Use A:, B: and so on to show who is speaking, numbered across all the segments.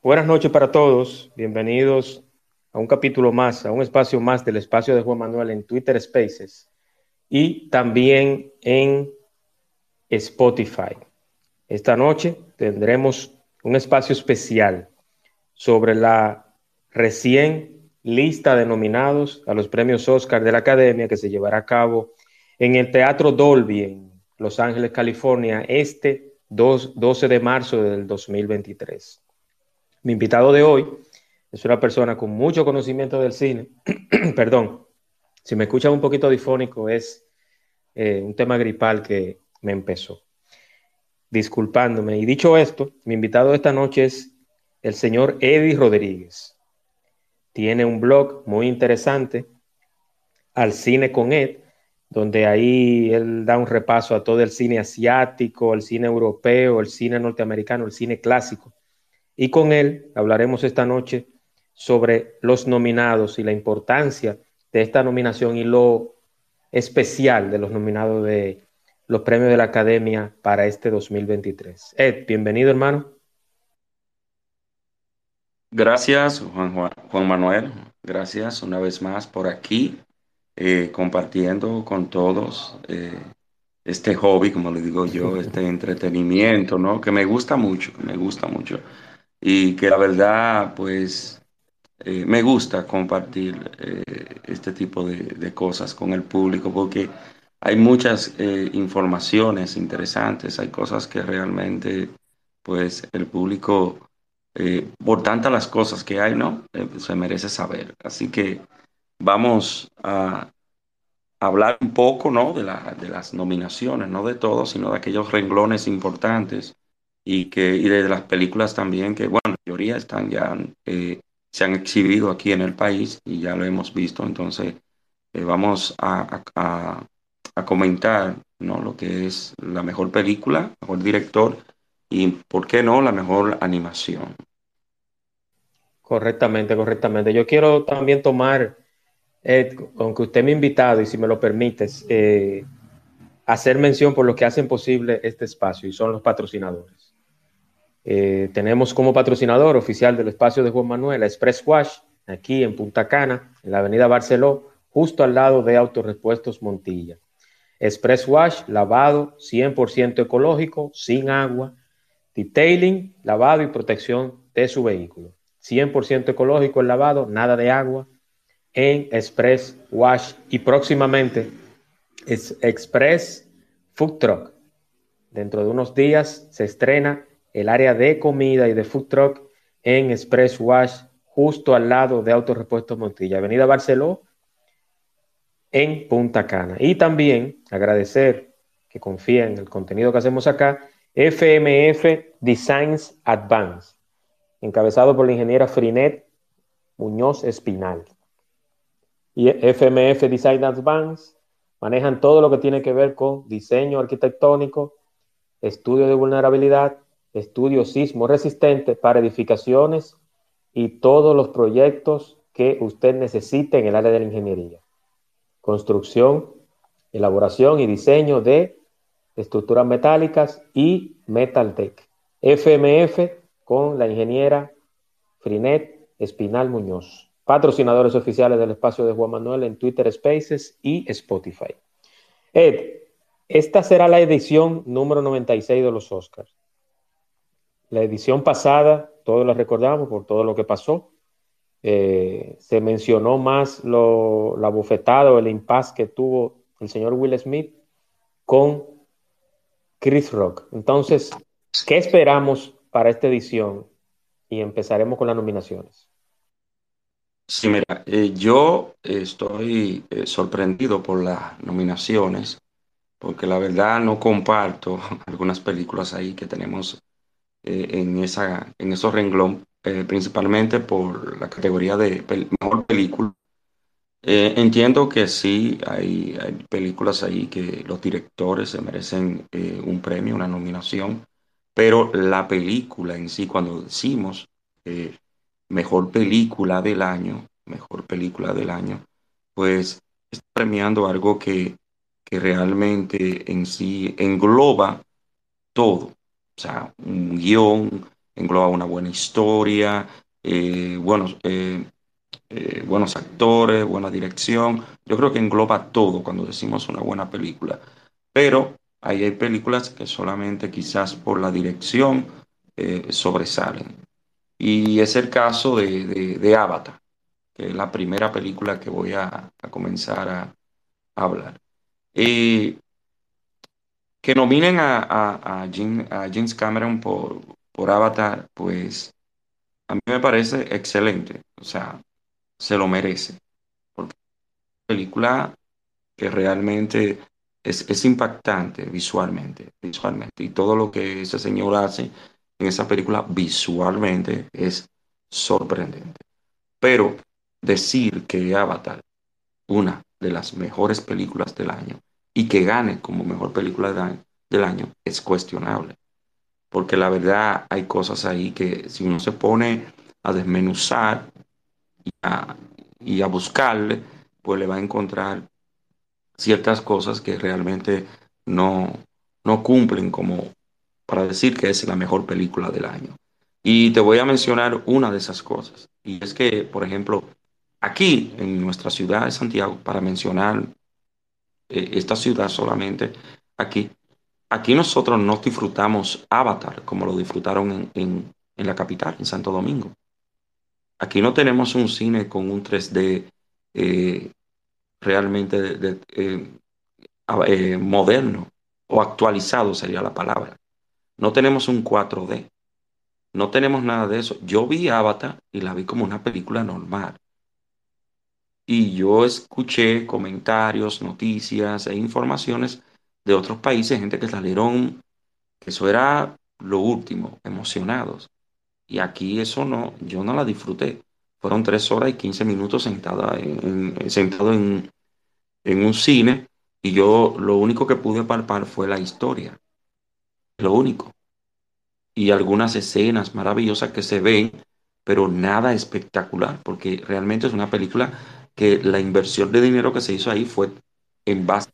A: Buenas noches para todos. Bienvenidos a un capítulo más, a un espacio más del espacio de Juan Manuel en Twitter Spaces y también en Spotify. Esta noche tendremos un espacio especial sobre la recién lista de nominados a los premios Oscar de la Academia que se llevará a cabo en el Teatro Dolby en Los Ángeles, California, este 12 de marzo del 2023. Mi invitado de hoy es una persona con mucho conocimiento del cine. Perdón, si me escuchan un poquito difónico es eh, un tema gripal que me empezó. Disculpándome. Y dicho esto, mi invitado de esta noche es el señor Eddie Rodríguez. Tiene un blog muy interesante, Al Cine con Ed, donde ahí él da un repaso a todo el cine asiático, el cine europeo, el cine norteamericano, el cine clásico y con él hablaremos esta noche sobre los nominados y la importancia de esta nominación y lo especial de los nominados de los premios de la Academia para este 2023. Ed, bienvenido hermano.
B: Gracias Juan, Juan, Manuel, gracias una vez más por aquí, eh, compartiendo con todos eh, este hobby, como le digo yo, este entretenimiento, ¿no? Que me gusta mucho, que me gusta mucho y que la verdad, pues, eh, me gusta compartir eh, este tipo de, cosas con el público porque hay muchas eh, informaciones interesantes, hay cosas que realmente, pues, el público, por tantas las cosas que hay, ¿no? se merece saber. Así que vamos a hablar un poco, ¿no? De, la, de las nominaciones, no de todo, sino de aquellos renglones importantes y, que, y de las películas también que, bueno, la mayoría están ya, eh, se han exhibido aquí en el país y ya lo hemos visto, entonces eh, vamos a, a, comentar ¿no? lo que es la mejor película, mejor director y, ¿por qué no?, la mejor animación.
A: Correctamente, correctamente. Yo quiero también tomar, Ed, aunque usted me ha invitado y si me lo permites, eh, hacer mención por lo que hacen posible este espacio y son los patrocinadores. Eh, tenemos como patrocinador oficial del espacio de Juan Manuel Express Wash, aquí en Punta Cana, en la avenida Barceló, justo al lado de Autorepuestos Montilla. Express Wash, lavado 100% ecológico, sin agua, detailing, lavado y protección de su vehículo. 100% ecológico el lavado, nada de agua, en Express Wash y próximamente es Express Food Truck. Dentro de unos días se estrena el área de comida y de food truck en Express Wash, justo al lado de Autorepuestos Montilla, Avenida Barceló, en Punta Cana. Y también agradecer que confíen en el contenido que hacemos acá, FMF Designs Advance, encabezado por la ingeniera Frinet Muñoz Espinal. Y FMF Design Advance manejan todo lo que tiene que ver con diseño arquitectónico, estudio de vulnerabilidad, estudio sismo resistente para edificaciones y todos los proyectos que usted necesite en el área de la ingeniería. Construcción, elaboración y diseño de estructuras metálicas y Metaltech. FMF con la ingeniera Frinet Espinal Muñoz. Patrocinadores oficiales del espacio de Juan Manuel en Twitter Spaces y Spotify. Ed, esta será la edición número 96 de los Oscars. La edición pasada, todos la recordamos por todo lo que pasó. Eh, se mencionó más lo, la bofetada o el impasse que tuvo el señor Will Smith con Chris Rock. Entonces, ¿qué esperamos para esta edición? Y empezaremos con las nominaciones.
B: Sí, mira, eh, yo estoy eh, sorprendido por las nominaciones, porque la verdad no comparto algunas películas ahí que tenemos eh, en, esa, en esos renglón, eh, principalmente por la categoría de mejor película. Eh, entiendo que sí, hay, hay, películas ahí que los directores se merecen un premio, una nominación, pero la película en sí, cuando decimos mejor película del año, mejor película del año, pues está premiando algo que, que realmente en sí engloba todo. O sea, un guion, engloba una buena historia, eh, buenos, eh, eh, buenos actores, buena dirección. Yo creo que engloba todo cuando decimos una buena película. Pero ahí hay películas que solamente quizás por la dirección sobresalen. Y es el caso de, Avatar, que es la primera película que voy a, comenzar a, hablar. Y que nominen a, a, a, James Cameron por, por Avatar, pues a mí me parece excelente. O sea, se lo merece. Porque es una película que realmente es, es, impactante visualmente, visualmente. Y todo lo que ese señor hace en esa película visualmente es sorprendente. Pero decir que Avatar, una de las mejores películas del año, y que gane como mejor película del año, es cuestionable. Porque la verdad hay cosas ahí que si uno se pone a desmenuzar y a, y a buscarle, pues le va a encontrar ciertas cosas que realmente no, no cumplen como para decir que es la mejor película del año. Y te voy a mencionar una de esas cosas. Y es que, por ejemplo, aquí en nuestra ciudad de Santiago, para mencionar eh, esta ciudad solamente, aquí, aquí nosotros no disfrutamos Avatar como lo disfrutaron en, la capital, en Santo Domingo. Aquí no tenemos un cine con un 3D eh, realmente eh, moderno o actualizado sería la palabra. No tenemos un 4D. No tenemos nada de eso. Yo vi Avatar y la vi como una película normal. Y yo escuché comentarios, noticias e informaciones de otros países, gente que salieron, que eso era lo último, emocionados. Y aquí eso no, yo no la disfruté. Fueron tres horas y quince minutos sentada en, sentado en, en un cine y yo lo único que pude palpar fue la historia lo único. Y algunas escenas maravillosas que se ven, pero nada espectacular, porque realmente es una película que la inversión de dinero que se hizo ahí fue en base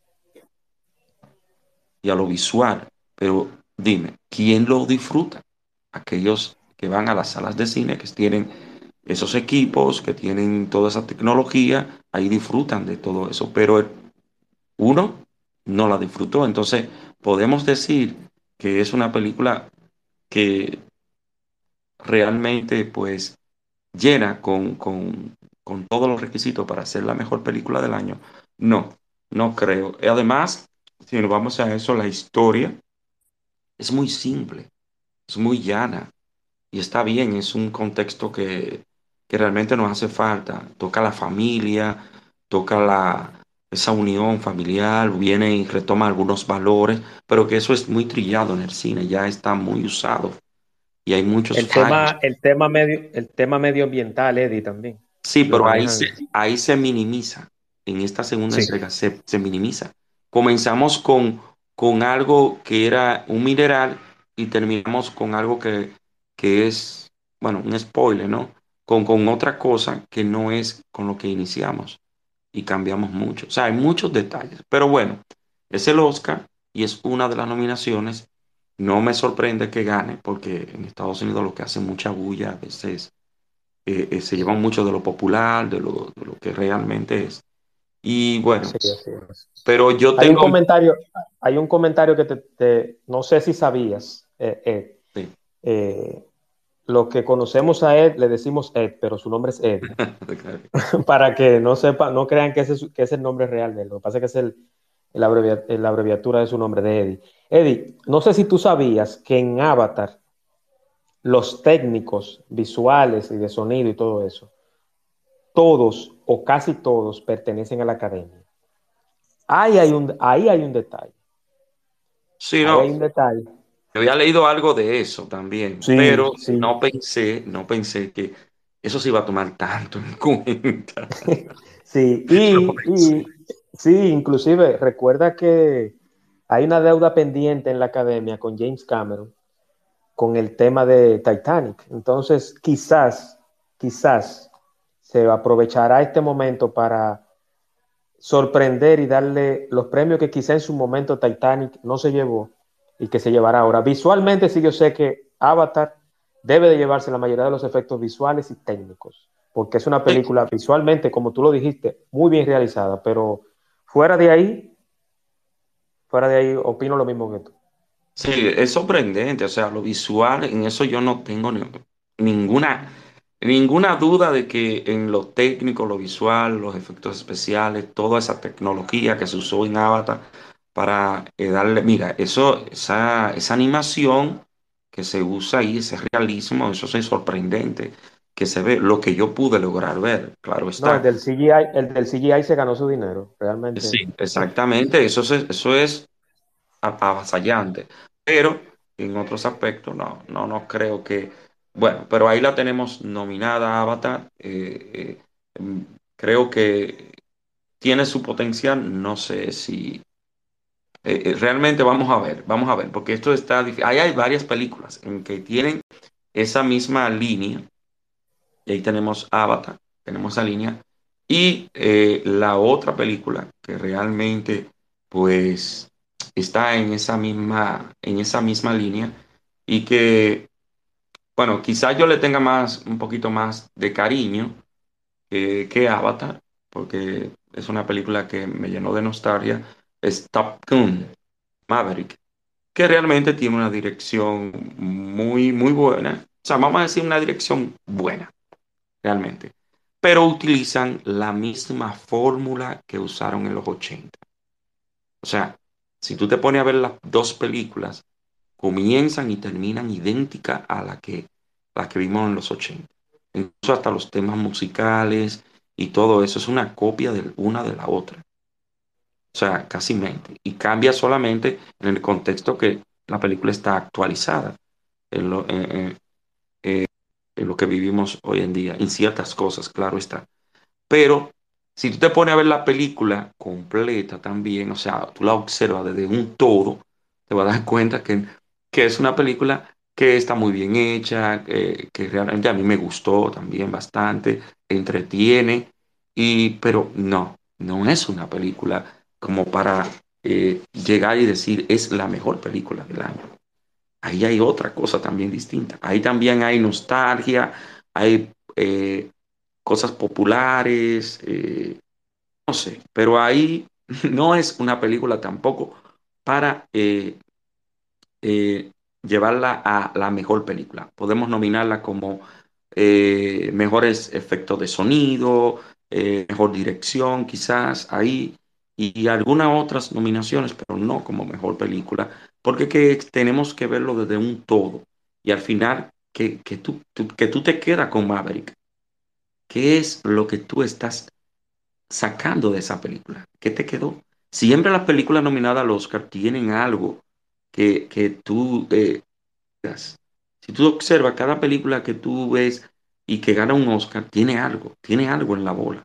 B: y a lo visual. Pero dime, ¿quién lo disfruta? Aquellos que van a las salas de cine, que tienen esos equipos, que tienen toda esa tecnología, ahí disfrutan de todo eso, pero uno no la disfrutó. Entonces, podemos decir que es una película que realmente pues llena con, con, con todos los requisitos para ser la mejor película del año. No, no creo. Además, si nos vamos a eso, la historia es muy simple, es muy llana y está bien, es un contexto que, que realmente nos hace falta. Toca la familia, toca la, esa unión familiar, viene y retoma algunos valores, pero que eso es muy trillado en el cine, ya está muy usado. Y hay muchos...
A: El, tema, el, tema, medio, el tema medioambiental, Eddie, también.
B: Sí, pero ahí se, ahí se minimiza. En esta segunda entrega se, se, minimiza. Comenzamos con, con algo que era un mineral y terminamos con algo que, que es, bueno, un spoiler, ¿no? Con, con otra cosa que no es con lo que iniciamos y cambiamos mucho. O sea, hay muchos detalles. Pero bueno, es el Oscar y es una de las nominaciones. No me sorprende que gane, porque en Estados Unidos lo que hace mucha bulla a veces eh, eh, se llevan mucho de lo popular, de lo, de lo que realmente es. Y bueno, pero yo tengo...
A: Hay un comentario, hay un comentario que te, no sé si sabías, eh, sí. eh, lo que conocemos a Ed le decimos Ed, pero su nombre es Ed. Para que no sepa, no crean que ese, es el nombre real de él. Lo que pasa es que es el, la, abreviatura de su nombre, de Eddie. Eddie, no sé si tú sabías que en Avatar los técnicos visuales y de sonido y todo eso, todos o casi todos pertenecen a la academia. Ahí hay un, ahí hay un detalle.
B: Sí, no.
A: hay un detalle
B: había leído algo de eso también,
A: Sí,
B: pero
A: sí.
B: no pensé, no pensé que eso se iba a tomar tanto en cuenta.
A: Sí, y, y sí, inclusive recuerda que hay una deuda pendiente en la academia con James Cameron con el tema de Titanic. Entonces, quizás, quizás se aprovechará este momento para sorprender y darle los premios que quizá en su momento Titanic no se llevó y que se llevará ahora. Visualmente, sí, yo sé que Avatar debe de llevarse la mayoría de los efectos visuales y técnicos, porque es una película visualmente, como tú lo dijiste, muy bien realizada, pero fuera de ahí, fuera de ahí, opino lo mismo que tú.
B: Sí, es sorprendente, o sea, lo visual, en eso yo no tengo ni- ninguna, ninguna duda de que en lo técnico, lo visual, los efectos especiales, toda esa tecnología que se usó en Avatar para eh, darle, mira, eso, esa, esa animación que se usa ahí, ese realismo, eso es sorprendente, que se ve lo que yo pude lograr ver, claro
A: No, el
B: está.
A: del CGI, el del CGI se ganó su dinero, realmente.
B: Sí, exactamente, eso es, eso es avasallante. Pero en otros aspectos, no, no, no creo que. Bueno, pero ahí la tenemos nominada Avatar. eh, eh, mm, creo que tiene su potencial. No sé si. eh, realmente vamos a ver, vamos a ver, porque esto está difícil. Ahí hay varias películas en que tienen esa misma línea. Y ahí tenemos Avatar, tenemos esa línea. Y eh, la otra película que realmente, pues, está en esa misma, en esa misma línea y que, bueno, quizás yo le tenga más, un poquito más de cariño que, Avatar, porque es una película que me llenó de nostalgia, es Top Gun, Maverick, que realmente tiene una dirección muy, muy buena. O sea, vamos a decir una dirección buena realmente. Pero utilizan la misma fórmula que usaron en los 80. O sea, si tú te pones a ver las dos películas, comienzan y terminan idénticas a la que, las que vimos en los 80. Incluso hasta los temas musicales y todo eso es una copia de una de la otra. O sea, casi mente. Y cambia solamente en el contexto que la película está actualizada en lo, en- en lo que vivimos hoy en día, en ciertas cosas, claro está. Pero si tú te pones a ver la película completa también, o sea, tú la observas desde un todo, te vas a dar cuenta que, que es una película que está muy bien hecha, que, realmente a mí me gustó también bastante, entretiene, y, pero no, no es una película como para eh, llegar y decir es la mejor película del año. Ahí hay otra cosa también distinta. Ahí también hay nostalgia, hay eh, cosas populares, eh, no sé, pero ahí no es una película tampoco para eh, eh, llevarla a la mejor película. Podemos nominarla como mejores efectos de sonido, mejor dirección, quizás ahí, y, y algunas otras nominaciones, pero no como mejor película, porque que tenemos que verlo desde un todo. Y al final, que, que tú, tú- que tú te quedas con Maverick. ¿Qué es lo que tú estás sacando de esa película? ¿Qué te quedó? Siempre las películas nominadas al Oscar tienen algo que, que tú eh. Si tú observas cada película que tú ves y que gana un Oscar, tiene algo, tiene algo en la bola.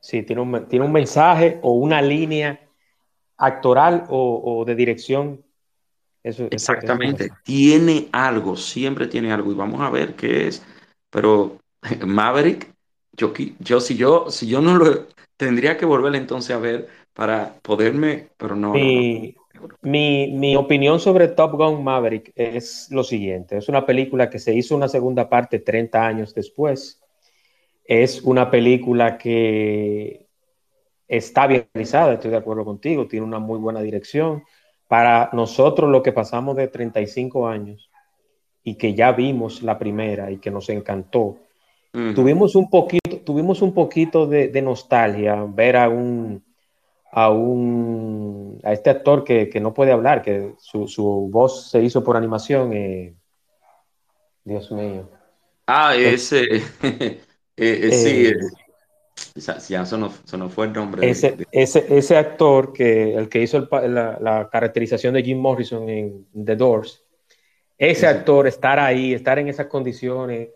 A: Sí, tiene un, tiene un mensaje o una línea actoral o, o de dirección. Eso, eso
B: Exactamente, tiene algo, siempre tiene algo y vamos a ver qué es. Pero Maverick, yo, yo si yo si yo no lo tendría que volver entonces a ver para poderme, pero no, no,
A: mi, mi opinión sobre Top Gun Maverick es lo siguiente. Es una película que se hizo una segunda parte 30 años después. Es una película que está bien realizada, estoy de acuerdo contigo, tiene una muy buena dirección. Para nosotros, lo que pasamos de 35 años y que ya vimos la primera y que nos encantó, Tuvimos un poquito, tuvimos un poquito de, de nostalgia ver a un, a un a este actor que, que no puede hablar, que su, su, voz se hizo por animación. Eh, Dios mío.
B: Ah,
A: El,
B: ese, eh, eh, sí,
A: eh,
B: es. Ya eso no, no fue el nombre.
A: Ese,
B: de,
A: ese, ese, actor, que el que hizo el, la, la, caracterización de Jim Morrison en The Doors, ese actor, estar ahí, estar en esas condiciones,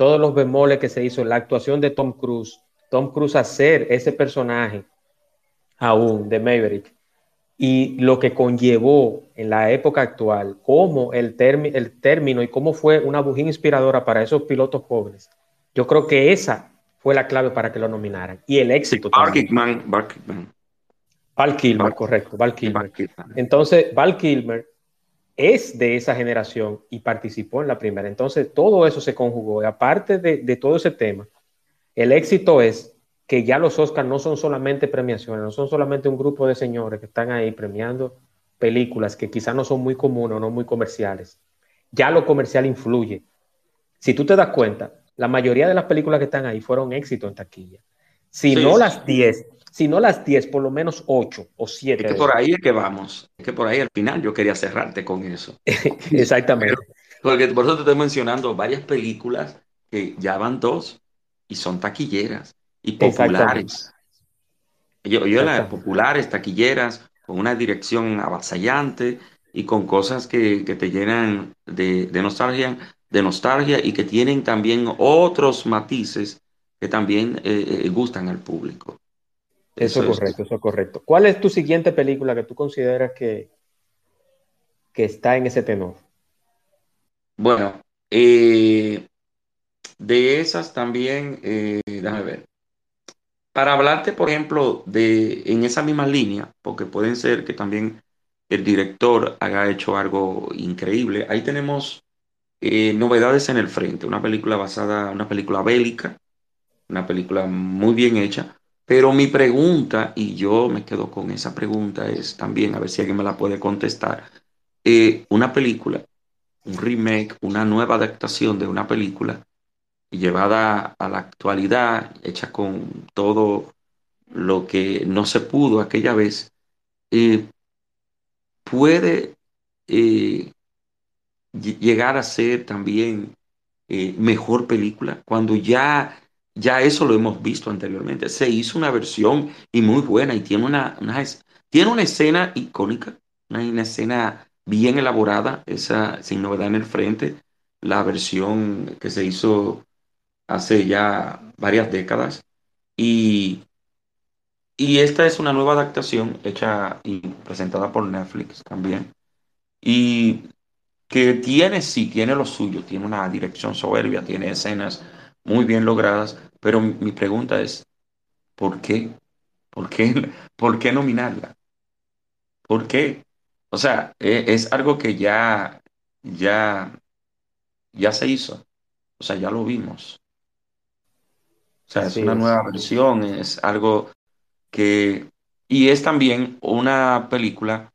A: todos los bemoles que se hizo, la actuación de Tom Cruise, Tom Cruise hacer ese personaje aún de Maverick y lo que conllevó en la época actual, cómo el, el término y cómo fue una bujía inspiradora para esos pilotos jóvenes. Yo creo que esa fue la clave para que lo nominaran. Y el éxito.
B: Sí,
A: Val Kilmer, correcto, Val Kilmer. Entonces, Val Kilmer es de esa generación y participó en la primera. Entonces, todo eso se conjugó. Y aparte de, de todo ese tema, el éxito es que ya los Oscars no son solamente premiaciones, no son solamente un grupo de señores que están ahí premiando películas que quizás no son muy comunes o no muy comerciales. Ya lo comercial influye. Si tú te das cuenta, la mayoría de las películas que están ahí fueron éxito en taquilla. Si no las 10, si no las 10, por lo menos 8 o 7.
B: Es que por ahí es que vamos. Es que por ahí al final yo quería cerrarte con eso.
A: Exactamente.
B: Porque por eso te estoy mencionando varias películas que ya van dos y son taquilleras y populares. Yo, yo las populares, taquilleras, con una dirección avasallante y con cosas que, que te llenan de, de, nostalgia, de nostalgia y que tienen también otros matices que también eh, eh gustan al público.
A: Eso, es correcto, eso es correcto. ¿Cuál es tu siguiente película que tú consideras que, que está en ese tenor?
B: Bueno, eh, de esas también, eh, déjame ver. Para hablarte, por ejemplo, de en esa misma línea, porque pueden ser que también el director haya hecho algo increíble. Ahí tenemos eh, Novedades en el Frente, una película basada, una película bélica, una película muy bien hecha. Pero mi pregunta, y yo me quedo con esa pregunta, es también, a ver si alguien me la puede contestar, eh, una película, un remake, una nueva adaptación de una película llevada a la actualidad, hecha con todo lo que no se pudo aquella vez, eh, puede eh, llegar a ser también mejor película cuando ya, ya eso lo hemos visto anteriormente. Se hizo una versión y muy buena y tiene una, tiene una escena icónica, una, escena bien elaborada, esa sin novedad en el frente, la versión que se hizo hace ya varias décadas. Y, y esta es una nueva adaptación hecha y presentada por Netflix también. Y que tiene, sí, tiene lo suyo, tiene una dirección soberbia, tiene escenas muy bien logradas, pero mi pregunta es, ¿por qué? ¿Por qué, ¿Por qué nominarla? ¿Por qué? O sea, e, es, algo que ya, ya, ya se hizo. O sea, ya lo vimos. O sea, es una nueva versión, es algo que... Y es también una película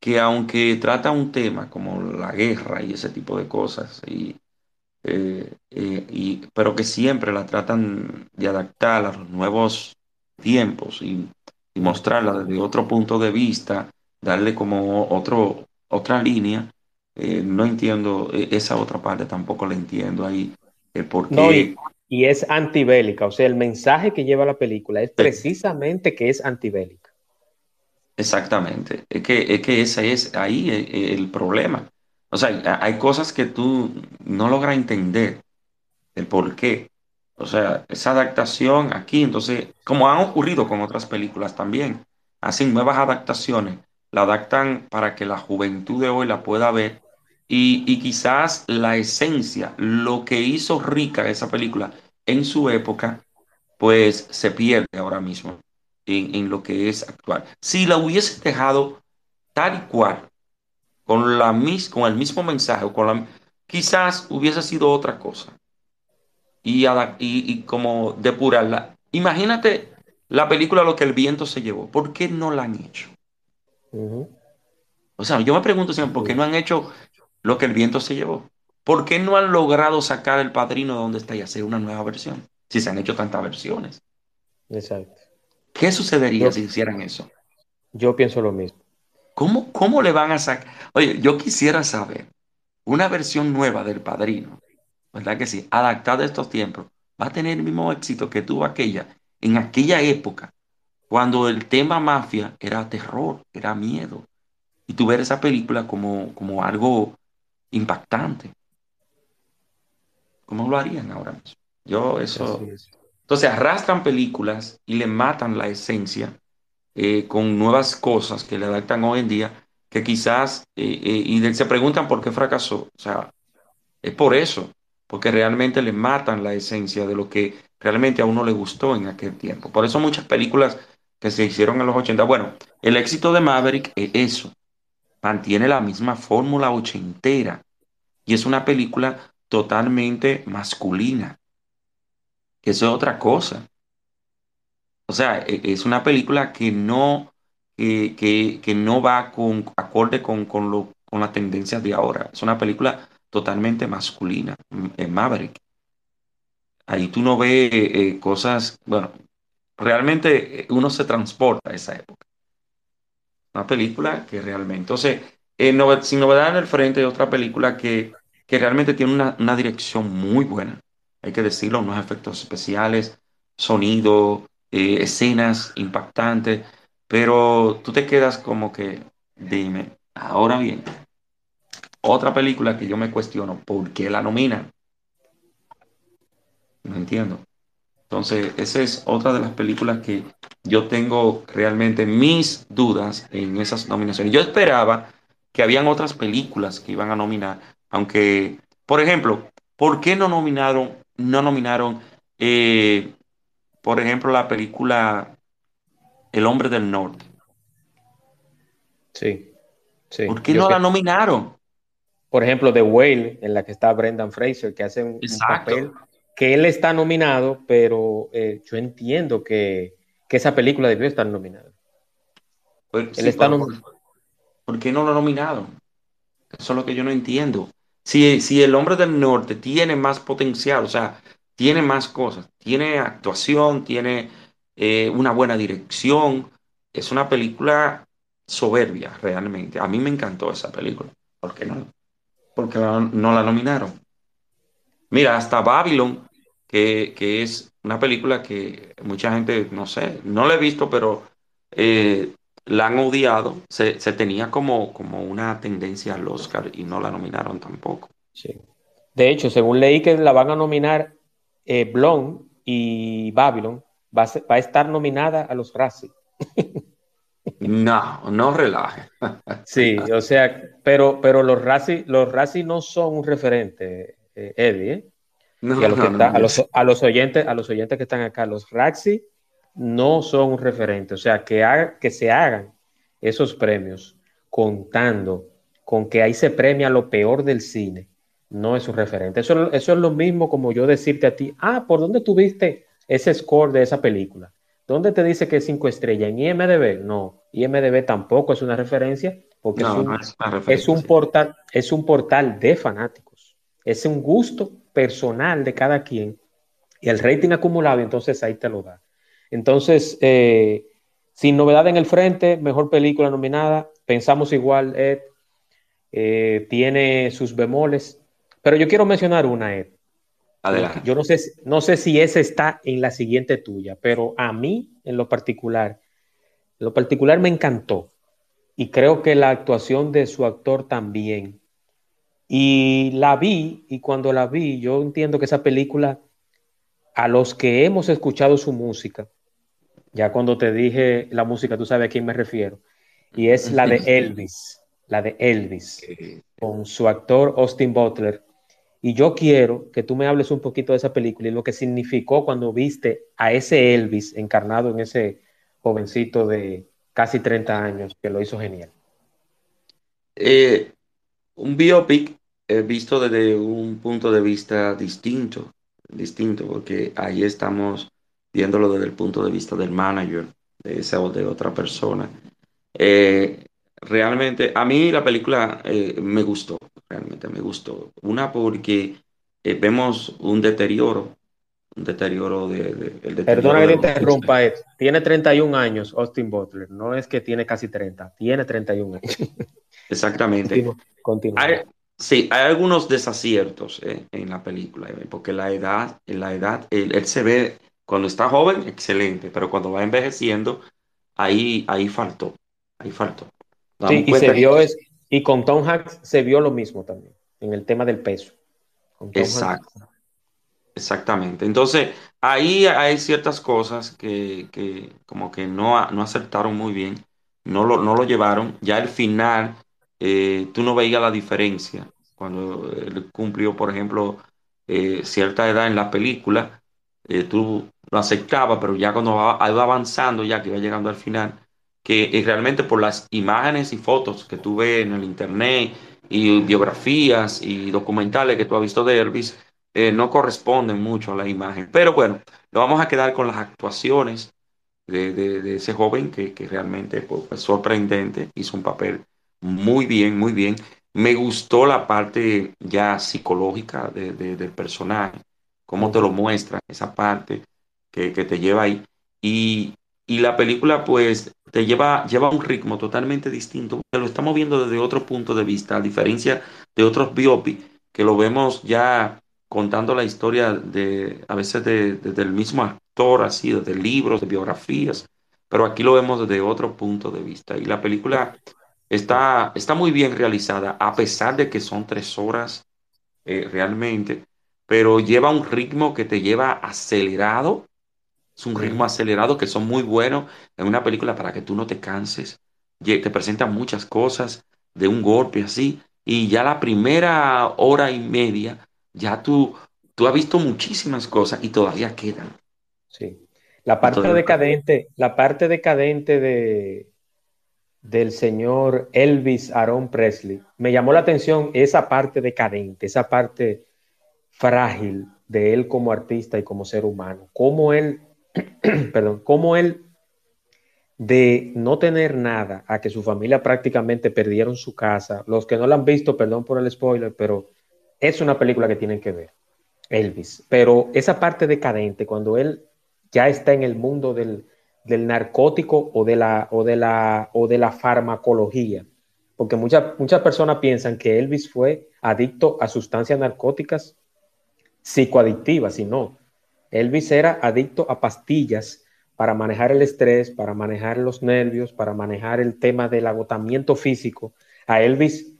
B: que aunque trata un tema como la guerra y ese tipo de cosas, y, eh, eh, y, pero que siempre la tratan de adaptar a los nuevos tiempos y, y mostrarla desde otro punto de vista, darle como otro, otra línea, eh, no entiendo, esa otra parte tampoco la entiendo ahí, porque
A: y es antibélica. O sea, el mensaje que lleva la película es precisamente que es antibélica.
B: Exactamente. Es que, es que ese es ahí el, problema. O sea, hay cosas que tú no logras entender el por qué. O sea, esa adaptación aquí, entonces, como han ocurrido con otras películas también, hacen nuevas adaptaciones, la adaptan para que la juventud de hoy la pueda ver y, quizás la esencia, lo que hizo rica esa película en su época, pues se pierde ahora mismo en, lo que es actual. Si la hubiese dejado tal y cual, con, la, con el mismo mensaje, con la, quizás hubiese sido otra cosa. Y, y, como depurarla. Imagínate la película Lo que el viento se llevó. ¿Por qué no la han hecho? O sea, yo me pregunto siempre, ¿por qué no han hecho lo que el viento se llevó. ¿Por qué no han logrado sacar el padrino de donde está y hacer una nueva versión? Si se han hecho tantas versiones.
A: Exacto.
B: ¿Qué sucedería si hicieran eso?
A: Yo pienso lo mismo.
B: ¿Cómo, ¿Cómo le van a sacar? Oye, yo quisiera saber una versión nueva del padrino, ¿verdad que sí? Adaptada a estos tiempos. ¿Va a tener el mismo éxito que tuvo aquella? en aquella época, cuando el tema mafia era terror, era miedo. Y tú ver esa película como, como algo impactante. ¿Cómo lo harían ahora mismo? Yo eso... Entonces arrastran películas y le matan la esencia eh, con nuevas cosas que le adaptan hoy en día, que quizás, eh, eh, y se preguntan por qué fracasó. O sea, es por eso, porque realmente le matan la esencia de lo que realmente a uno le gustó en aquel tiempo. Por eso muchas películas que se hicieron en los 80, bueno, el éxito de Maverick es eso, mantiene la misma fórmula ochentera y es una película totalmente masculina, que es otra cosa. O sea, e, es una película que no, que, no va con, acorde con, con, lo, con las tendencias de ahora. Es una película totalmente masculina, en Maverick. Ahí tú no ves eh, cosas, bueno, realmente uno se transporta a esa época. Una película que realmente, entonces, eh, sin novedad en el frente, otra película que, que realmente tiene una, una, dirección muy buena, hay que decirlo, unos efectos especiales, sonido, eh, escenas impactantes, pero tú te quedas como que, dime, ahora bien, otra película que yo me cuestiono, ¿por qué la nominan? No entiendo. Entonces, esa es otra de las películas que yo tengo realmente mis dudas en esas nominaciones. Yo esperaba que habían otras películas que iban a nominar, aunque, por ejemplo, ¿por qué no nominaron, no nominaron, eh, por ejemplo, la película El hombre del norte?
A: Sí, sí.
B: ¿Por qué no la nominaron?
A: Por ejemplo, The Whale, en la que está Brendan Fraser, que hace un, papel que él está nominado, pero eh, yo entiendo que, esa película debió estar nominada.
B: Pues, él está nominado. ¿Por qué no lo nominaron? Eso es lo que yo no entiendo. Si, si el hombre del norte tiene más potencial, o sea, tiene más cosas, tiene actuación, tiene eh, una buena dirección, es una película soberbia realmente. A mí me encantó esa película. ¿Por qué no? Porque no la nominaron. Mira, hasta Babylon, que, es una película que mucha gente, no sé, no la he visto, pero eh, la han odiado. Se, tenía como, como una tendencia al Oscar y no la nominaron tampoco.
A: Sí. De hecho, según leí que la van a nominar eh, Blonde y Babylon, va a, va a estar nominada a los Razzie.
B: No, no relaje.
A: Sí, o sea, pero, pero los Razzie, los no son un referente, eh, Eddie. ¿eh? a, los oyentes, a los oyentes que están acá, los Razzie no son un referente. O sea, que, que se hagan esos premios contando con que ahí se premia lo peor del cine, no es un referente. Eso, eso es lo mismo como yo decirte a ti, ah, ¿por dónde tuviste ese score de esa película? ¿Dónde te dice que es cinco estrellas? ¿En IMDB? No, IMDB tampoco es una referencia porque es, un, portal, es un portal de fanáticos. Es un gusto personal de cada quien y el rating acumulado, entonces ahí te lo da. Entonces, eh, sin novedad en el frente, mejor película nominada, pensamos igual, Ed, eh, tiene sus bemoles, pero yo quiero mencionar una, Ed. Yo no sé, no sé si esa está en la siguiente tuya, pero a mí, en lo particular, en lo particular me encantó. Y creo que la actuación de su actor también. Y la vi, y cuando la vi, yo entiendo que esa película, a los que hemos escuchado su música, ya cuando te dije la música, tú sabes a quién me refiero, y es la de Elvis, la de Elvis, con su actor Austin Butler y yo quiero que tú me hables un poquito de esa película y lo que significó cuando viste a ese Elvis encarnado en ese jovencito de casi 30 años que lo hizo genial.
B: Eh, un biopic visto desde un punto de vista distinto, distinto, porque ahí estamos viéndolo desde el punto de vista del manager, de esa o de otra persona. Eh, realmente, a mí la película eh, me gustó, realmente me gustó. Una porque eh, vemos un deterioro, un deterioro de... el
A: Perdona que te interrumpa, tiene 31 años Austin Butler, no es que tiene casi 30, tiene 31 años.
B: Exactamente. Continúa. sí, hay algunos desaciertos eh, en la película, porque la edad, la edad, él, se ve Cuando está joven, excelente, pero cuando va envejeciendo, ahí, ahí faltó, ahí faltó.
A: Sí, y se vio es, y con Tom Hanks se vio lo mismo también, en el tema del peso.
B: Exacto. Exactamente. Entonces, ahí hay ciertas cosas que, que como que no, no acertaron muy bien, no lo, no lo llevaron. Ya al final, eh, tú no veías la diferencia. Cuando él cumplió, por ejemplo, eh, cierta edad en la película, eh, tú lo aceptabas, pero ya cuando va, iba avanzando, ya que iba llegando al final, que realmente por las imágenes y fotos que tú ves en el internet y biografías y documentales que tú has visto de Elvis, eh, no corresponden mucho a la imagen. Pero bueno, lo vamos a quedar con las actuaciones de, ese joven que, realmente pues, sorprendente, hizo un papel muy bien, muy bien. Me gustó la parte ya psicológica del personaje, cómo te lo muestra, esa parte que, te lleva ahí. Y, y, la película pues te lleva, lleva un ritmo totalmente distinto, lo estamos viendo desde otro punto de vista, a diferencia de otros biopics que lo vemos ya contando la historia de, a veces de, del mismo actor, así, de libros, de biografías, pero aquí lo vemos desde otro punto de vista. Y la película está, está muy bien realizada, a pesar de que son tres horas eh, realmente, pero lleva un ritmo que te lleva acelerado. Es un ritmo acelerado que son muy buenos en una película para que tú no te canses. Te presenta muchas cosas de un golpe así. Y ya la primera hora y media ya tú, tú has visto muchísimas cosas y todavía quedan.
A: Sí. La parte decadente, la parte decadente de, del señor Elvis Aaron Presley, me llamó la atención esa parte decadente, esa parte frágil de él como artista y como ser humano. Cómo él, perdón, cómo él de no tener nada a que su familia prácticamente perdieron su casa. Los que no la han visto, perdón por el spoiler, pero es una película que tienen que ver, Elvis. Pero esa parte decadente, cuando él ya está en el mundo del, narcótico o de, la, o, de la, o de la farmacología, porque muchas, muchas personas piensan que Elvis fue adicto a sustancias narcóticas psicoadictivas, y no. Elvis era adicto a pastillas para manejar el estrés, para manejar los nervios, para manejar el tema del agotamiento físico. A Elvis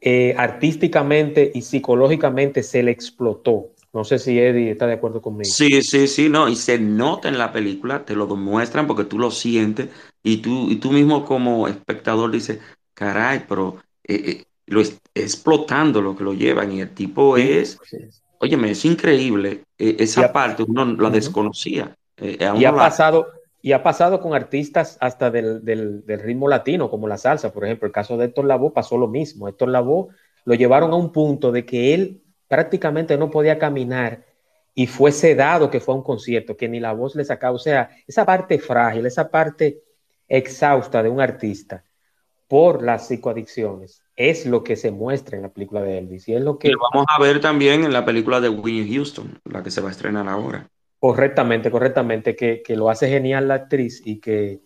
A: eh, artísticamente y psicológicamente se le explotó. No sé si Eddie está de acuerdo conmigo.
B: Sí, sí, sí, no, y se nota en la película, te lo demuestran porque tú lo sientes y tú, y tú mismo como espectador dices, caray, pero eh, eh, lo es, explotando lo que lo llevan y el tipo es, me es increíble, esa parte uno la desconocía.
A: y ha pasado, y ha pasado con artistas hasta del, del, ritmo latino, como la salsa, por ejemplo. El caso de Héctor Lavoe pasó lo mismo. Héctor Lavoe lo llevaron a un punto de que él prácticamente no podía caminar y fue sedado que fue a un concierto, que ni la voz le sacaba. O sea, esa parte frágil, esa parte exhausta de un artista por las psicoadicciones es lo que se muestra en la película de Elvis. Y es lo que.
B: lo vamos a ver también en la película de Winnie Houston, la que se va a estrenar ahora.
A: Correctamente, correctamente, que, lo hace genial la actriz y que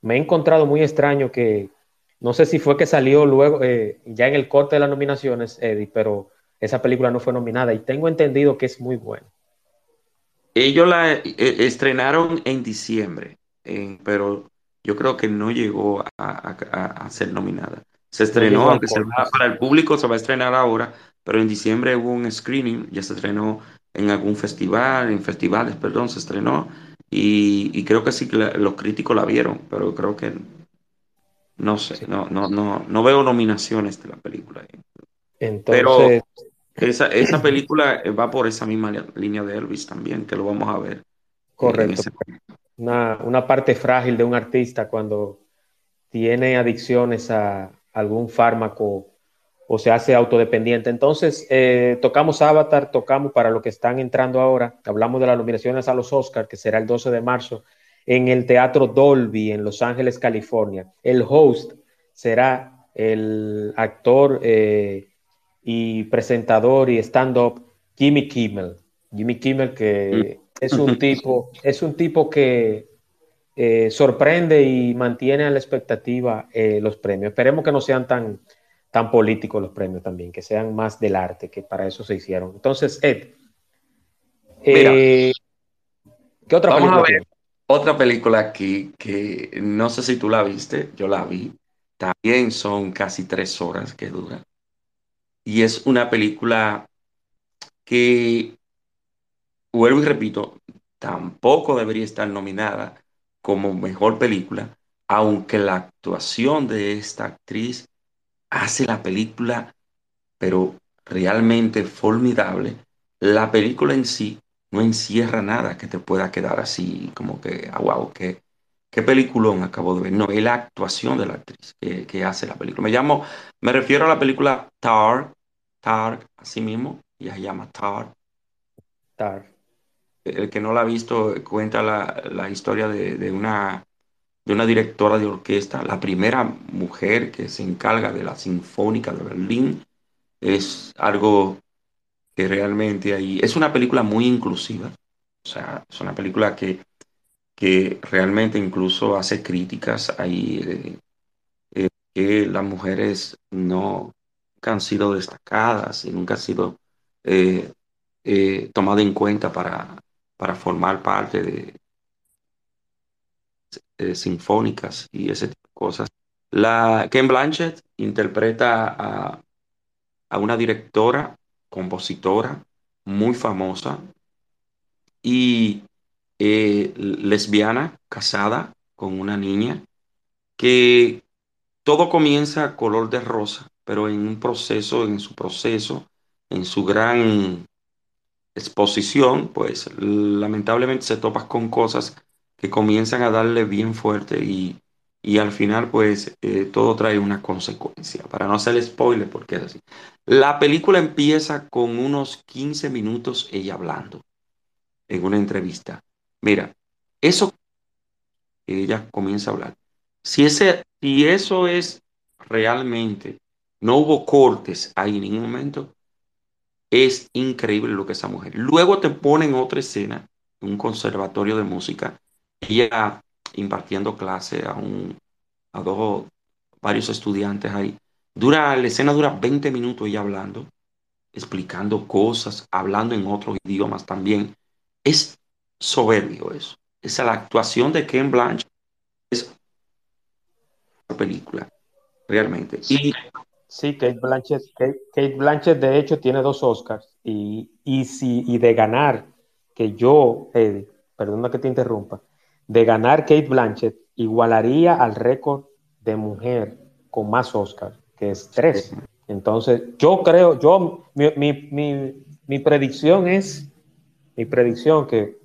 A: me he encontrado muy extraño que, no sé si fue que salió luego, eh, ya en el corte de las nominaciones, Eddie, pero esa película no fue nominada y tengo entendido que es muy buena.
B: Ellos la eh, estrenaron en diciembre, eh, pero yo creo que no llegó a, ser nominada. Se estrenó, aunque para el público se va a estrenar ahora, pero en diciembre hubo un screening, ya se estrenó en algún festival, en festivales, perdón, se estrenó y, creo que sí que los críticos la vieron, pero creo que no sé, no, no, no, no veo nominaciones de la película. Entonces... Pero esa, esa película va por esa misma línea de Elvis también, que lo vamos a ver.
A: Correcto. Una, una parte frágil de un artista cuando tiene adicciones a algún fármaco o se hace autodependiente. Entonces, eh, tocamos Avatar, tocamos para lo que están entrando ahora, hablamos de las nominaciones a los Oscars, que será el 12 de marzo, en el Teatro Dolby en Los Ángeles, California. El host será el actor eh, y presentador y stand-up Jimmy Kimmel. Jimmy Kimmel que mm. es un tipo, es un tipo que eh, sorprende y mantiene a la expectativa los premios. Esperemos que no sean tan tan políticos los premios también, que sean más del arte, que para eso se hicieron. Entonces, Ed,
B: eh,
A: ¿Qué otra
B: Vamos
A: película
B: a ver otra película aquí que no sé si tú la viste, yo la vi. También son casi tres horas que dura. Y es una película que, vuelvo y repito, tampoco debería estar nominada como mejor película, aunque la actuación de esta actriz hace la película, pero realmente formidable. La película en sí no encierra nada que te pueda quedar así como que, ah, wow, qué, qué peliculón acabo de ver. No, es la actuación de la actriz que, hace la película. Me llamo, me refiero a la película Tar, Tar, así mismo, ella se llama Tar.
A: Tar.
B: El que no la ha visto cuenta la, la historia de, de una de una directora de orquesta, la primera mujer que se encarga de la Sinfónica de Berlín. Es algo que realmente ahí es una película muy inclusiva. O sea, es una película que, que realmente incluso hace críticas ahí eh, eh, que las mujeres no nunca han sido destacadas y nunca han sido eh, eh, tomadas en cuenta para, para formar parte de, sinfónicas y ese tipo de cosas. La Ken Blanchett interpreta a, a una directora, compositora muy famosa y eh, lesbiana, casada con una niña, que todo comienza color de rosa, pero en un proceso, en su proceso, en su gran exposición, pues lamentablemente se topas con cosas que comienzan a darle bien fuerte y, y al final pues eh, todo trae una consecuencia. Para no hacer spoiler, porque es así. La película empieza con unos 15 minutos ella hablando en una entrevista. Mira, eso ella comienza a hablar. Si, ese, si eso es realmente, no hubo cortes ahí en ningún momento, es increíble lo que esa mujer. Luego te ponen otra escena, un conservatorio de música, ella impartiendo clase a un, a dos, varios estudiantes ahí. Dura, la escena dura 20 minutos ella hablando, explicando cosas, hablando en otros idiomas también. Es soberbio eso. Esa la actuación de Ken Blanche es película, realmente. Y
A: Sí, Kate Blanchett, Kate, Kate Blanchett de hecho tiene dos Oscars. Y, y, si, y de ganar, que yo, Eddie, perdona que te interrumpa, de ganar Kate Blanchett igualaría al récord de mujer con más Oscars, que es tres. Entonces, yo creo, yo, mi, mi, mi, mi predicción es, mi predicción que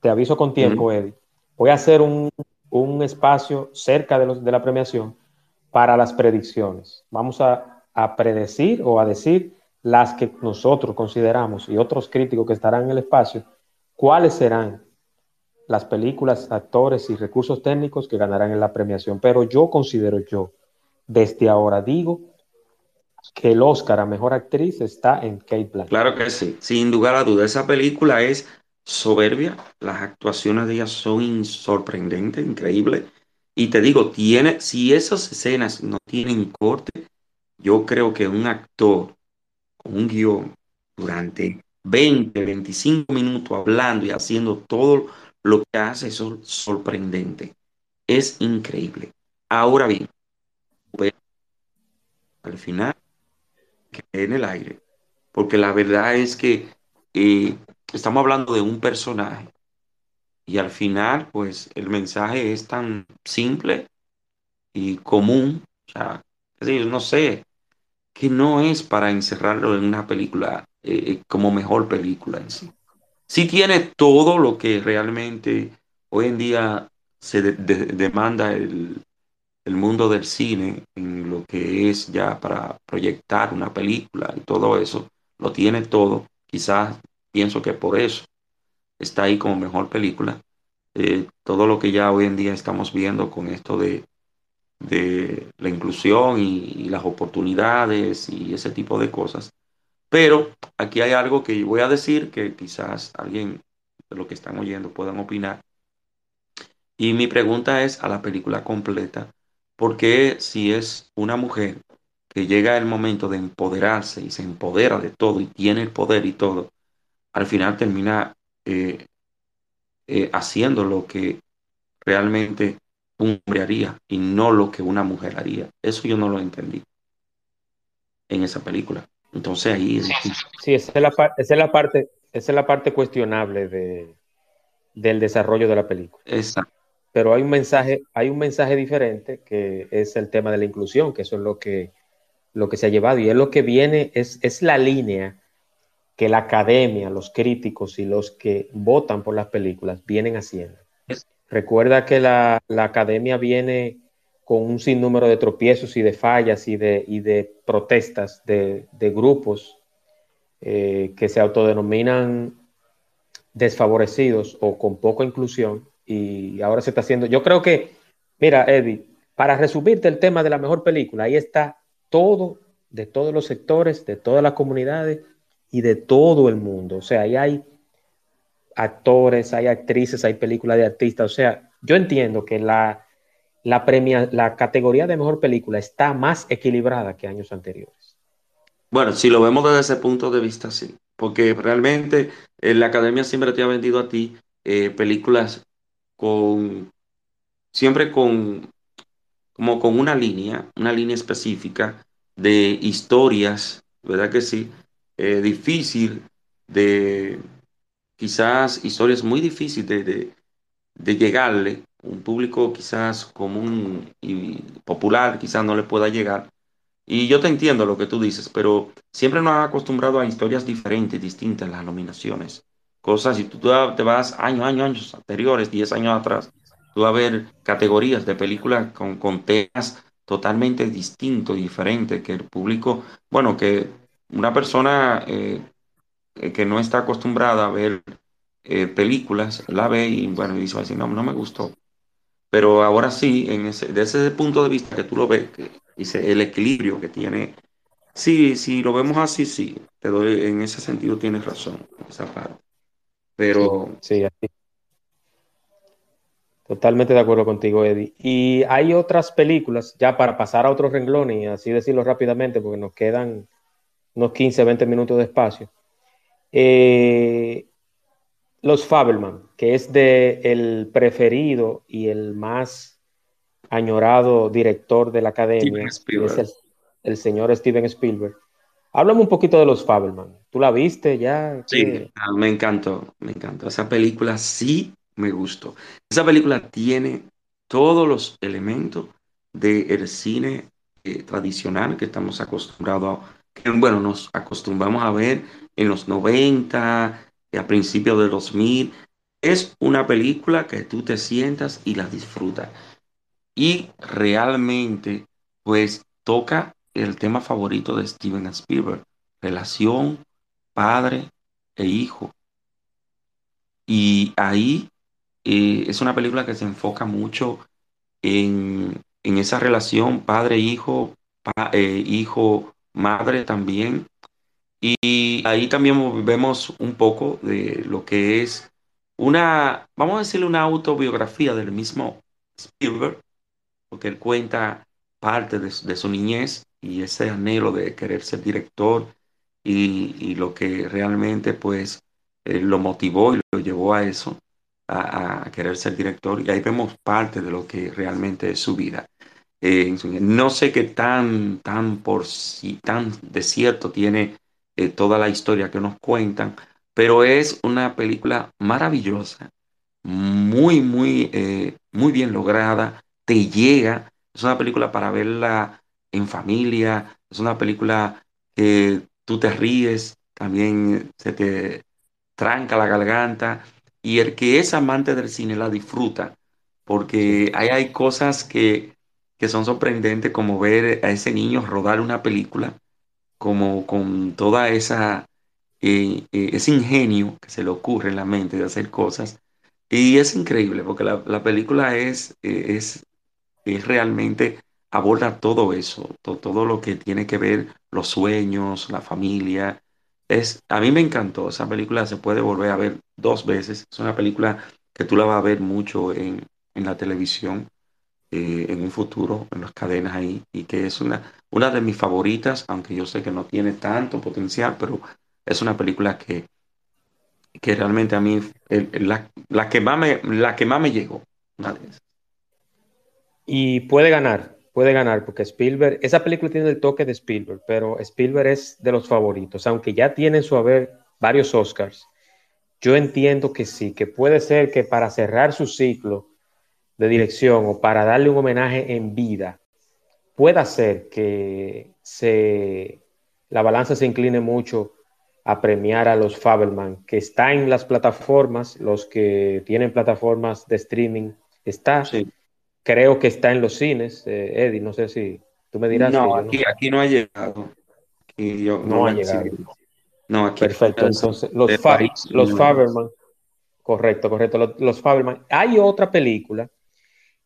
A: te aviso con tiempo, Eddie, voy a hacer un, un espacio cerca de, los, de la premiación para las predicciones. Vamos a, a, predecir o a decir las que nosotros consideramos y otros críticos que estarán en el espacio, cuáles serán las películas, actores y recursos técnicos que ganarán en la premiación. Pero yo considero yo, desde ahora digo, que el Oscar a Mejor Actriz está en Kate Blanchett.
B: Claro que sí, sin lugar a duda. Esa película es soberbia, las actuaciones de ella son sorprendentes, increíbles. Y te digo, tiene, si esas escenas no tienen corte, yo creo que un actor un guion durante 20, 25 minutos hablando y haciendo todo lo que hace es sorprendente. Es increíble. Ahora bien, al final, que en el aire, porque la verdad es que eh, estamos hablando de un personaje y al final, pues el mensaje es tan simple y común, o sea, es decir, no sé, que no es para encerrarlo en una película eh, como mejor película en sí. Sí tiene todo lo que realmente hoy en día se de de demanda el, el, mundo del cine, en lo que es ya para proyectar una película y todo eso, lo tiene todo. Quizás pienso que por eso está ahí como mejor película. Eh, todo lo que ya hoy en día estamos viendo con esto de, de la inclusión y, y, las oportunidades y ese tipo de cosas. Pero aquí hay algo que voy a decir que quizás alguien de lo que están oyendo puedan opinar. Y mi pregunta es a la película completa, ¿por qué si es una mujer que llega el momento de empoderarse y se empodera de todo y tiene el poder y todo, al final termina eh, eh, haciendo lo que realmente un hombre haría y no lo que una mujer haría. Eso yo no lo entendí en esa película. Entonces ahí
A: Sí, esa es la, esa es la parte, esa es la parte cuestionable de, del desarrollo de la película.
B: Exacto.
A: Pero hay un mensaje, hay un mensaje diferente que es el tema de la inclusión, que eso es lo que, lo que se ha llevado. Y es lo que viene, es, es la línea que la academia, los críticos y los que votan por las películas vienen haciendo. Recuerda que la, la, academia viene con un sinnúmero de tropiezos y de fallas y de, y de protestas de, de grupos eh, que se autodenominan desfavorecidos o con poca inclusión y ahora se está haciendo. Yo creo que, mira, Eddie, para resumirte el tema de la mejor película, ahí está todo, de todos los sectores, de todas las comunidades y de todo el mundo. O sea, ahí hay actores, hay actrices, hay películas de artistas. O sea, yo entiendo que la, la, premia, la categoría de mejor película está más equilibrada que años anteriores.
B: Bueno, si lo vemos desde ese punto de vista, sí. Porque realmente eh, la academia siempre te ha vendido a ti eh, películas con siempre con como con una línea, una línea específica de historias, ¿verdad que sí? Eh, difícil de quizás historias muy difíciles de, de, llegarle, un público quizás común y popular quizás no le pueda llegar. Y yo te entiendo lo que tú dices, pero siempre nos han acostumbrado a historias diferentes, distintas las nominaciones cosas, si tú te vas años, años, años anteriores, 10 años atrás, tú vas a ver categorías de películas con, con temas totalmente distintos, diferentes, que el público, bueno, que una persona eh, que no está acostumbrada a ver eh, películas, la ve y bueno, dice así, no, no me gustó. Pero ahora sí, en ese, desde ese punto de vista que tú lo ves, que dice el equilibrio que tiene, sí, si lo vemos así, sí, te doy, en ese sentido tienes razón, esa parte. Pero.
A: Sí, sí, Totalmente de acuerdo contigo, Eddie. Y hay otras películas, ya para pasar a otro renglón y así decirlo rápidamente, porque nos quedan unos 15, 20 minutos de espacio. Eh, los Fabelman, que es de el preferido y el más añorado director de la academia, es el, el, señor Steven Spielberg. Háblame un poquito de los Fabelman. ¿Tú la viste ya?
B: Sí, ah, me encantó, me encantó. Esa película sí me gustó. Esa película tiene todos los elementos del cine eh, tradicional que estamos acostumbrados a, que, bueno, nos acostumbramos a ver en los 90, eh, a principios de 2000. Es una película que tú te sientas y la disfrutas. Y realmente, pues, toca el tema favorito de Steven Spielberg, relación padre e hijo. Y ahí eh, es una película que se enfoca mucho en, en esa relación padre-hijo, eh, hijo-madre también. Y ahí también vemos un poco de lo que es una, vamos a decirle una autobiografía del mismo Spielberg, porque él cuenta parte de, de su niñez y ese anhelo de querer ser director y, lo que realmente pues eh, lo motivó y lo llevó a eso, a, querer ser director. Y ahí vemos parte de lo que realmente es su vida. Eh, no sé qué tan, tan por sí, tan desierto tiene eh, toda la historia que nos cuentan, pero es una película maravillosa, muy, muy, muy bien lograda, te llega, es una película para verla en familia, es una película que tú te ríes, también se te tranca la garganta y el que es amante del cine la disfruta, porque ahí hay cosas que, que son sorprendentes como ver a ese niño rodar una película, como con toda esa... Eh, eh, ese ingenio que se le ocurre en la mente de hacer cosas. Y es increíble porque la, la película es, eh, es, es realmente aborda todo eso, todo lo que tiene que ver los sueños, la familia. Es, a mí me encantó, esa película se puede volver a ver dos veces, es una película que tú la vas a ver mucho en, en la televisión eh, en un futuro, en las cadenas ahí, y que es una, una de mis favoritas, aunque yo sé que no tiene tanto potencial, pero es una película que que realmente a mí, la, la, que más me, la que más me llegó.
A: Y puede ganar, puede ganar, porque Spielberg, esa película tiene el toque de Spielberg, pero Spielberg es de los favoritos, aunque ya tiene en su haber varios Oscars. Yo entiendo que sí, que puede ser que para cerrar su ciclo de dirección o para darle un homenaje en vida, pueda ser que se, la balanza se incline mucho a premiar a los Fabelman, que está en las plataformas, los que tienen plataformas de streaming, está. Creo que está en los cines, eh, Eddie, no sé si tú me dirás.
B: No, aquí, aquí no ha llegado.
A: no, ha llegado. No, aquí Perfecto, entonces los, los Faberman, correcto, correcto, los, los Faberman. Hay otra película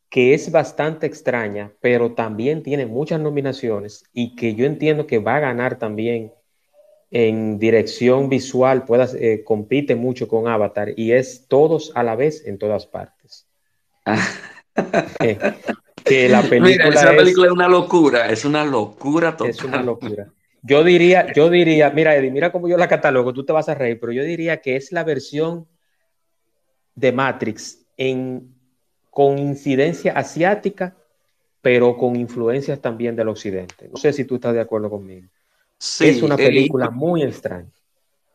A: que es bastante extraña, pero también tiene muchas nominaciones y que yo entiendo que va a ganar también en dirección visual, eh, compite mucho con Avatar y es todos a la vez en todas partes.
B: que la película esa película es, una locura, es una locura total.
A: Es una locura. Yo diría, yo diría, mira Eddie, mira cómo yo la catalogo, tú te vas a reír, pero yo diría que es la versión de Matrix en, con incidencia asiática, pero con influencias también del occidente. No sé si tú estás de acuerdo conmigo. Sí, es una eh, película muy extraña.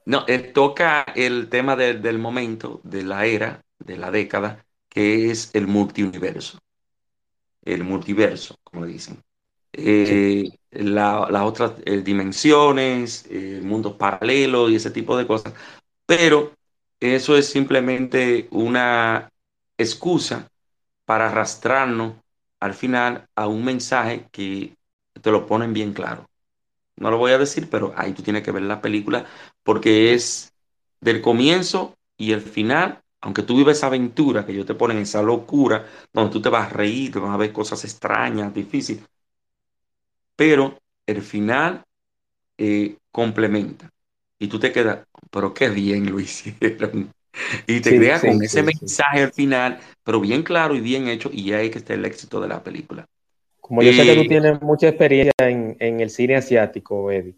B: No, eh, toca el tema del momento, de la era, de la década, que es el multiuniverso. El multiverso, como dicen. Eh, las otras dimensiones, mundos paralelos y ese tipo de cosas. Pero eso es simplemente una excusa para arrastrarnos al final a un mensaje que te lo ponen bien claro. No lo voy a decir, pero ahí tú tienes que ver la película porque es del comienzo y el final, aunque tú vives esa aventura que ellos te ponen, esa locura, donde tú te vas a reír, te vas a ver cosas extrañas, difíciles, pero el final eh, complementa. Y tú te quedas, pero qué bien lo hicieron. Y te crea con ese mensaje al final, pero bien claro y bien hecho, y ahí que está el éxito de la película.
A: Como yo sé que tú tienes mucha experiencia en, el cine asiático, Eddie,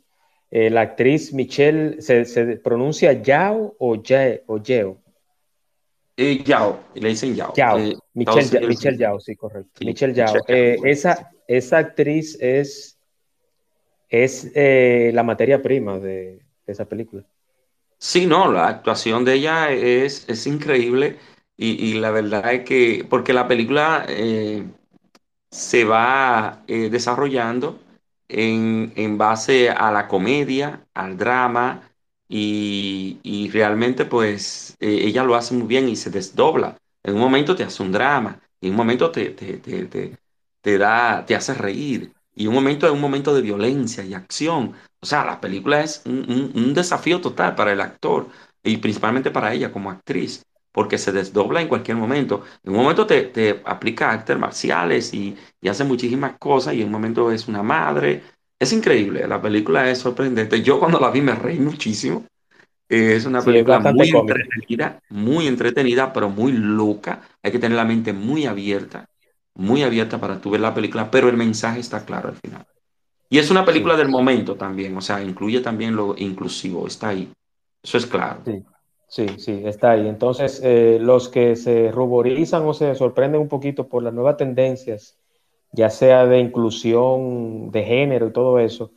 A: eh, la actriz Michelle, ¿se, pronuncia Yao o, Ye, o Yeo?
B: Eh, Yao, le dicen Yao.
A: Yao. Eh, Michelle, Yao, sí, correcto. Michelle Yao. esa, esa actriz es, es la materia prima de, esa película.
B: Sí, no, la actuación de ella es, es increíble y, la verdad es que, porque la película se va eh, desarrollando en, base a la comedia, al drama, y, realmente pues eh, ella lo hace muy bien y se desdobla. En un momento te hace un drama, en un momento te, te, da, te hace reír, y un momento es un momento de violencia y acción. O sea, la película es un, un desafío total para el actor y principalmente para ella como actriz porque se desdobla en cualquier momento. En un momento te, aplica artes marciales y, hace muchísimas cosas y en un momento es una madre. Es increíble, la película es sorprendente. Yo cuando la vi me reí muchísimo. es una película muy entretenida, muy entretenida, pero muy loca. Hay que tener la mente muy abierta, muy abierta para tú ver la película, pero el mensaje está claro al final. Y es una película del momento también, o sea, incluye también lo inclusivo, está ahí. Eso es claro.
A: Sí. Sí, sí, está ahí. Entonces, eh, los que se ruborizan o se sorprenden un poquito por las nuevas tendencias, ya sea de inclusión de género y todo eso,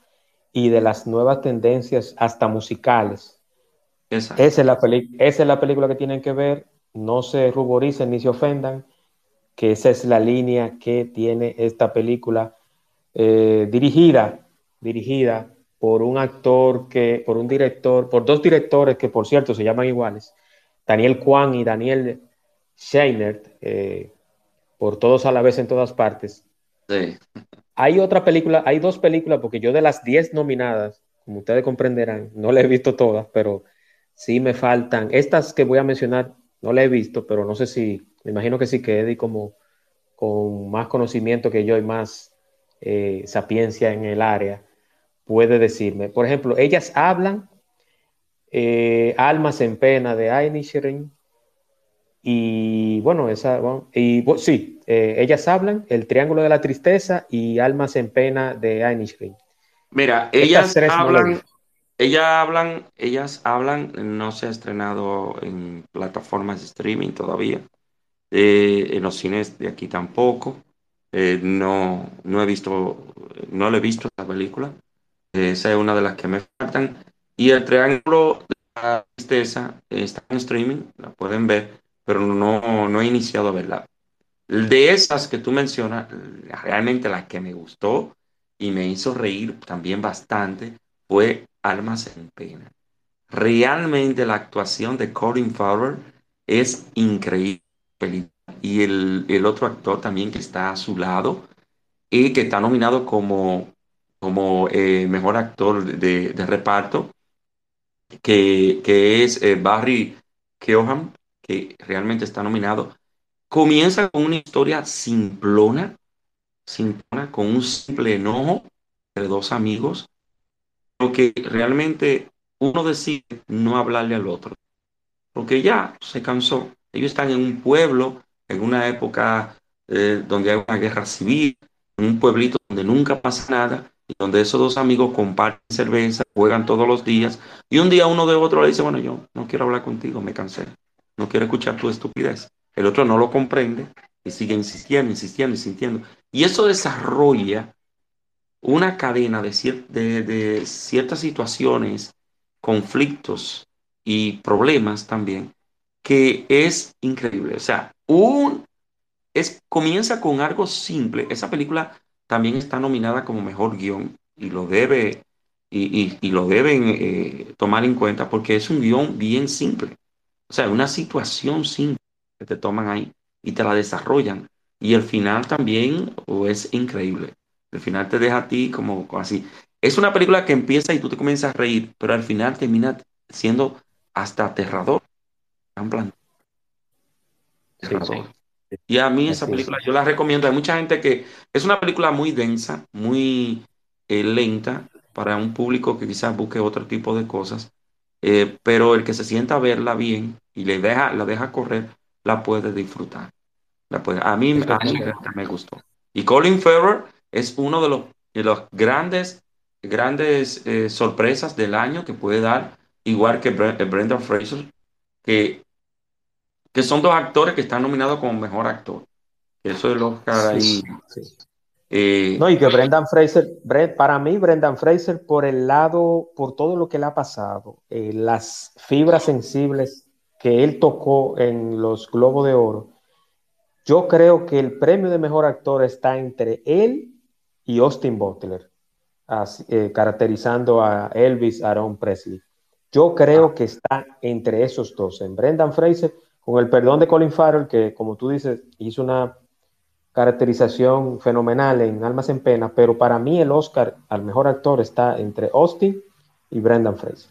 A: y de las nuevas tendencias hasta musicales, esa es, la esa es la película que tienen que ver. No se ruboricen ni se ofendan, que esa es la línea que tiene esta película eh, dirigida, dirigida por un actor que, por un director, por dos directores que por cierto se llaman iguales, Daniel Kwan y Daniel Scheinert, eh, por todos a la vez en todas partes. Sí. Hay otra película, hay dos películas, porque yo de las diez nominadas, como ustedes comprenderán, no las he visto todas, pero sí me faltan. Estas que voy a mencionar, no las he visto, pero no sé si, me imagino que sí que Eddie como con más conocimiento que yo y más eh, sapiencia en el área, puede decirme. Por ejemplo, ellas hablan eh, Almas en Pena de Ainisherin. Y bueno, esa, y sí, eh, ellas hablan El Triángulo de la Tristeza y Almas en Pena de Ainisherin.
B: Mira, ellas hablan, ellas hablan, ellas hablan, no se ha estrenado en plataformas de streaming todavía, eh, en los cines de aquí tampoco. Eh, no, no he visto, no le he visto esa película. esa es una de las que me faltan. Y el Triángulo de la Tristeza está en streaming, la pueden ver, pero no, no he iniciado a verla. De esas que tú mencionas, realmente la que me gustó y me hizo reír también bastante fue Almas en Pena. Realmente la actuación de Colin Farrell es increíble. Y el, otro actor también que está a su lado y que está nominado como, como eh, mejor actor de, reparto, que, que es eh, Barry Keoghan, que realmente está nominado. Comienza con una historia simplona, simplona, con un simple enojo entre dos amigos, porque realmente uno decide no hablarle al otro, porque ya se cansó. Ellos están en un pueblo, en una época eh, donde hay una guerra civil, en un pueblito donde nunca pasa nada, y donde esos dos amigos comparten cerveza, juegan todos los días, y un día uno de otro le dice, bueno, yo no quiero hablar contigo, me cansé, no quiero escuchar tu estupidez. El otro no lo comprende y sigue insistiendo, insistiendo, insistiendo. Y eso desarrolla una cadena de, de, ciertas situaciones, conflictos y problemas también, que es increíble. O sea, un, es, comienza con algo simple. Esa película también está nominada como mejor guion y lo debe y, lo deben eh, tomar en cuenta porque es un guion bien simple. O sea, una situación simple que te toman ahí y te la desarrollan. Y el final también es increíble. El final te deja a ti como así. Es una película que empieza y tú te comienzas a reír, pero al final termina siendo hasta aterrador. En plan. Y a mí esa película yo la recomiendo. Hay mucha gente que es una película muy densa, muy eh, lenta para un público que quizás busque otro tipo de cosas. Eh, pero el que se sienta a verla bien y le deja, la deja correr, la puede disfrutar. La puede, a mí, a mí me gustó. Y Colin Farrell es uno de los, de los grandes, grandes eh, sorpresas del año que puede dar, igual que eh, Brendan Fraser, que, que son dos actores que están nominados como mejor actor. Eso es lo ahí.
A: Eh, no, y que Brendan Fraser, para mí, Brendan Fraser, por el lado, por todo lo que le ha pasado, las fibras sensibles que él tocó en los Globos de Oro, yo creo que el premio de mejor actor está entre él y Austin Butler, eh, caracterizando a Elvis Aaron Presley. Yo creo que está entre esos dos, en Brendan Fraser, con el perdón de Colin Farrell, que como tú dices, hizo una caracterización fenomenal en Almas en Pena, pero para mí el Oscar al mejor actor está entre Austin y Brendan Fraser.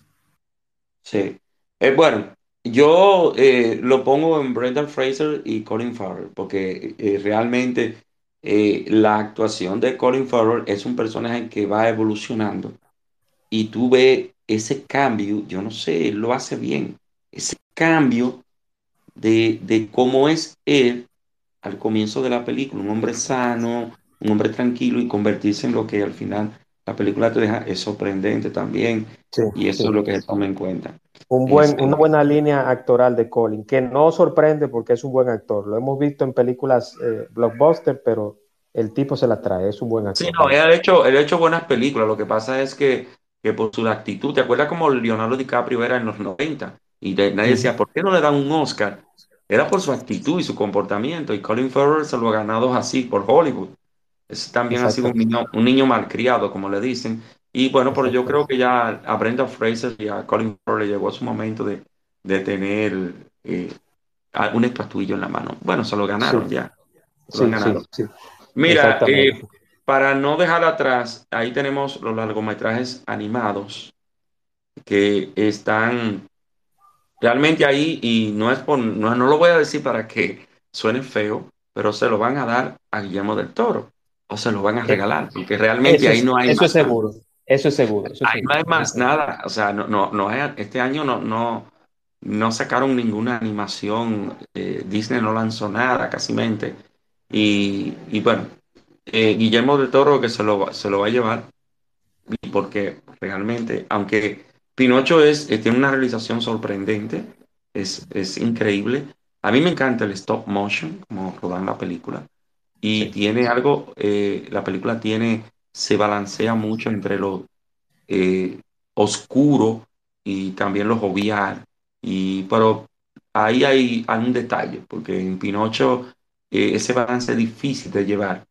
B: Sí. Eh, bueno, yo eh, lo pongo en Brendan Fraser y Colin Farrell, porque realmente eh, la actuación de Colin Farrell es un personaje que va evolucionando y tú ves ese cambio, yo no sé, él lo hace bien, ese cambio de, cómo es él al comienzo de la película, un hombre sano, un hombre tranquilo y convertirse en lo que al final la película te deja es sorprendente también y eso es lo que se toma en cuenta.
A: Un buen, una buena línea actoral de Colin, que no sorprende porque es un buen actor. Lo hemos visto en películas eh, blockbuster, pero el tipo se la trae, es un buen actor.
B: Sí, no, él ha hecho, él ha hecho buenas películas. Lo que pasa es que, que por su actitud, ¿te acuerdas como Leonardo DiCaprio era en los 90? Y nadie decía, ¿por qué no le dan un Oscar? Era por su actitud y su comportamiento. Y Colin Farrell se lo ha ganado así por Hollywood. Ese también ha sido un niño, un niño malcriado, como le dicen. Y bueno, pero yo creo que ya a Brenda Fraser y a Colin Farrell llegó su momento de, de tener eh, un estatuillo en la mano. Bueno, se lo ganaron ya.
A: Se lo ganaron.
B: Mira, eh, para no dejar atrás, ahí tenemos los largometrajes animados que están realmente ahí y no es por, no, no lo voy a decir para que suene feo, pero se lo van a dar a Guillermo del Toro o se lo van a regalar, porque realmente ahí no hay
A: eso es seguro. Eso es seguro.
B: ahí no hay más nada. O sea, no, no, no hay, este año no, no, no sacaron ninguna animación. Eh, Disney no lanzó nada, casi mente. Y, y bueno, eh, Guillermo del Toro que se lo, se lo va a llevar, porque realmente, aunque Pinocho es, eh, tiene una realización sorprendente, es, es increíble. A mí me encanta el stop motion, como rodan la película. Y tiene algo, eh, la película tiene, se balancea mucho entre lo eh, oscuro y también lo jovial. Y, pero ahí hay, un detalle, porque en Pinocho ese balance es difícil de llevar.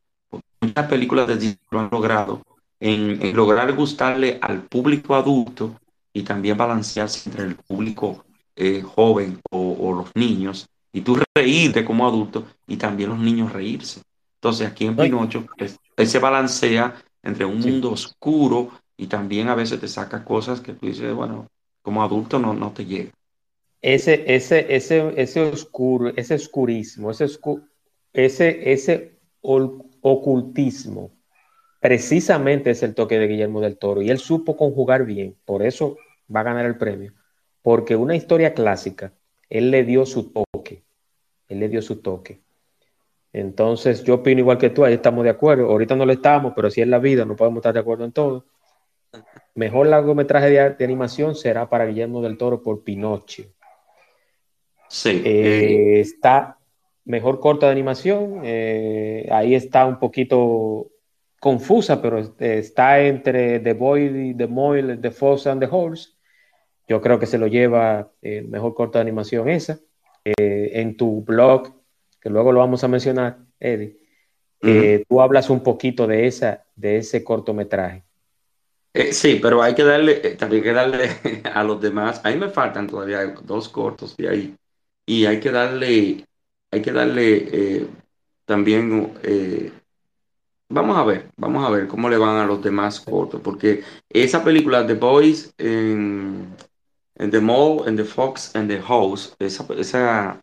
B: Muchas películas de Disney lo han logrado en, lograr gustarle al público adulto y también balancearse entre el público eh, joven o, los niños, y tú reírte como adulto y también los niños reírse. Entonces aquí en Pinocho pues, se balancea entre un mundo oscuro y también a veces te saca cosas que tú dices, bueno, como adulto no, no te llega.
A: Ese, ese, ese, ese oscuro, ese oscurismo, ese, ese, ese ocultismo, precisamente es el toque de Guillermo del Toro y él supo conjugar bien, por eso va a ganar el premio, porque una historia clásica, él le dio su toque, él le dio su toque. Entonces yo opino igual que tú, ahí estamos de acuerdo, ahorita no lo estamos, pero si es la vida, no podemos estar de acuerdo en todo. Mejor largometraje de, animación será para Guillermo del Toro por Pinocho.
B: Sí.
A: Eh, está mejor corta de animación, eh, ahí está un poquito confusa, pero está entre The Boy, The Moil, The Fox and The Horse. Yo creo que se lo lleva el eh, mejor corta de animación esa. en tu blog, que luego lo vamos a mencionar, Eddie, tú hablas un poquito de, esa, de ese cortometraje.
B: Eh, sí, pero hay que darle, eh, también hay que darle a los demás. A mí me faltan todavía dos cortos de ahí. Y hay que darle, hay que darle eh, también, vamos a ver, vamos a ver cómo le van a los demás cortos, porque esa película, The Boys, en, The Mall, en The Fox, and The House, esa, esa,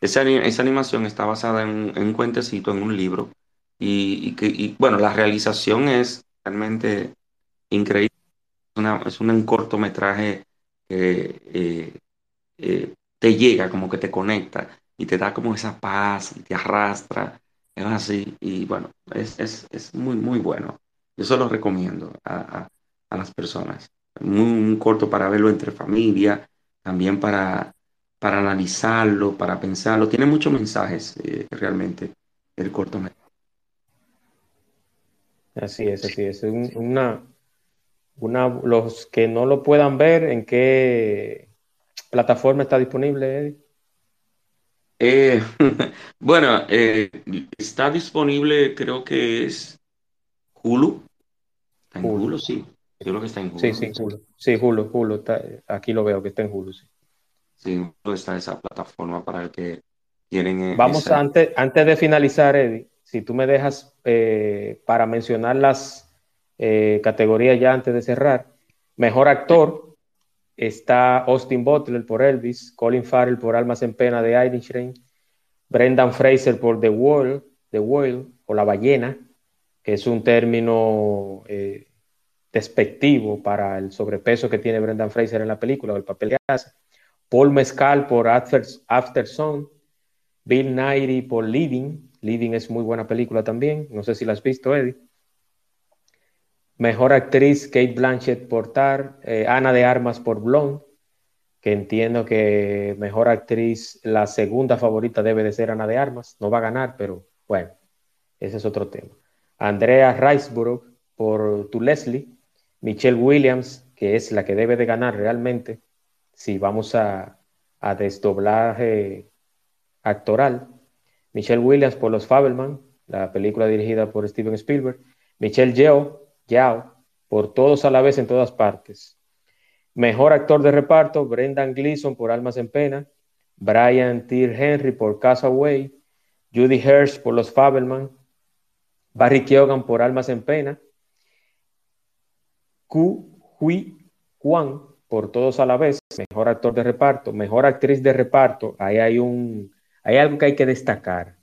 B: esa, animación está basada en, un cuentecito, en un libro. Y, que, y bueno, la realización es realmente increíble. es un cortometraje que eh, eh, te llega, como que te conecta y te da como esa paz y te arrastra. Es así. Y bueno, es, muy, muy bueno. Yo se lo recomiendo a, las personas. Muy, corto para verlo entre familia, también para, para analizarlo, para pensarlo. Tiene muchos mensajes eh, realmente el cortometraje.
A: Así es, así es. una, los que no lo puedan ver, ¿en qué plataforma está disponible, Eddie?
B: Eh, bueno, eh, está disponible, creo que es Hulu. en Hulu, sí. Yo creo que está en Hulu.
A: Sí, sí, Hulu. Sí, Hulu, Hulu. aquí lo veo que está en Hulu, sí.
B: Sí, está esa plataforma para el que quieren. Eh,
A: Vamos, antes, antes de finalizar, Eddie, si tú me dejas para mencionar las eh, categoría ya antes de cerrar. Mejor actor está Austin Butler por Elvis, Colin Farrell por Almas en Pena de Irishman, Brendan Fraser por The Whale, The Whale o La Ballena, que es un término eh, despectivo para el sobrepeso que tiene Brendan Fraser en la película o el papel que hace. Paul Mescal por After, After Sun, Bill Nighy por Living. Living es muy buena película también. No sé si la has visto, Eddie. Mejor actriz, Kate Blanchett por Tar, eh, Ana de Armas por Blonde, que entiendo que mejor actriz, la segunda favorita debe de ser Ana de Armas, no va a ganar, pero bueno, ese es otro tema. Andrea Riceborough por Tu Leslie, Michelle Williams, que es la que debe de ganar realmente, si vamos a, a desdoblaje actoral. Michelle Williams por Los Fabelman, la película dirigida por Steven Spielberg. Michelle Yeoh Yao, por todos a la vez en todas partes. Mejor actor de reparto, Brendan Gleeson por Almas en Pena, Brian T. Henry por Away, Judy Hirsch por Los Fabelman, Barry Keoghan por Almas en Pena, Ku Hui Kwan por Todos a la vez, mejor actor de reparto, mejor actriz de reparto, ahí hay un, hay algo que hay que destacar.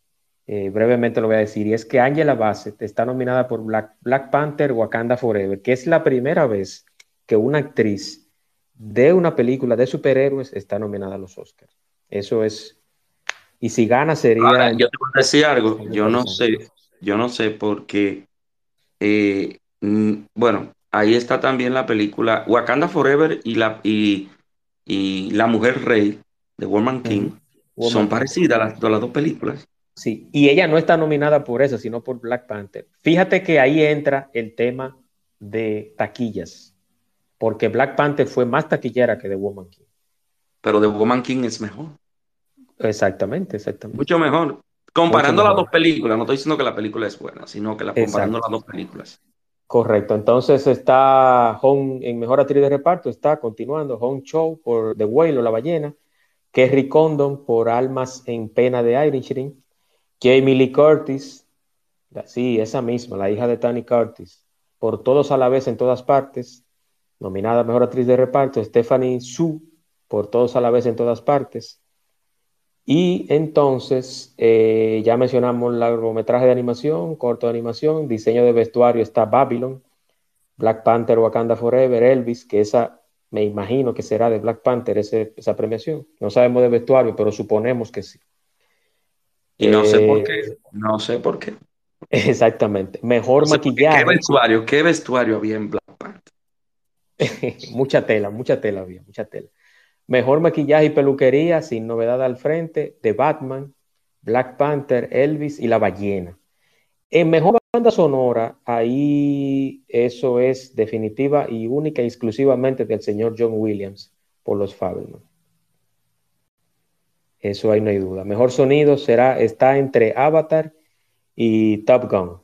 A: Eh, brevemente lo voy a decir, y es que Angela Bassett está nominada por Black, Black Panther Wakanda Forever, que es la primera vez que una actriz de una película de superhéroes está nominada a los Oscars. Eso es. Y si gana sería.
B: yo te voy a decir algo. Yo no sé, yo no sé porque, eh, bueno, ahí está también la película Wakanda Forever y la, y, y la Mujer Rey de Woman King. Son parecidas las, las dos películas.
A: Sí, y ella no está nominada por eso, sino por Black Panther. Fíjate que ahí entra el tema de taquillas, porque Black Panther fue más taquillera que The Woman King.
B: Pero The Woman King es mejor.
A: Exactamente, exactamente.
B: Mucho mejor. Comparando las dos películas, no estoy diciendo que la película es buena, sino que la comparando las dos películas.
A: Correcto, entonces está en Mejor Actriz de Reparto, está continuando Hong Cho por The Whale o La Ballena, Kerry Condon por Almas en Pena de Irishman, Jamie Lee Curtis, sí, esa misma, la hija de Tani Curtis, por Todos a la vez en todas partes, nominada Mejor Actriz de Reparto, Stephanie Su por Todos a la vez en todas partes, y entonces, eh, ya mencionamos largometraje de animación, corto de animación, diseño de vestuario está Babylon, Black Panther, Wakanda Forever, Elvis, que esa me imagino que será de Black Panther esa premiación. No sabemos de vestuario, pero suponemos que sí.
B: Y no sé por qué. Eh, no sé por qué.
A: Exactamente. Mejor maquillaje.
B: ¿Qué vestuario? ¿Qué vestuario había en Black Panther?
A: mucha tela, mucha tela había, mucha tela. Mejor maquillaje y peluquería, sin novedad al frente, de Batman, Black Panther, Elvis y La Ballena. En mejor banda sonora, ahí eso es definitiva y única y exclusivamente del señor John Williams por los Fabelman. Eso ahí no hay duda. Mejor sonido será, está entre Avatar y Top Gun.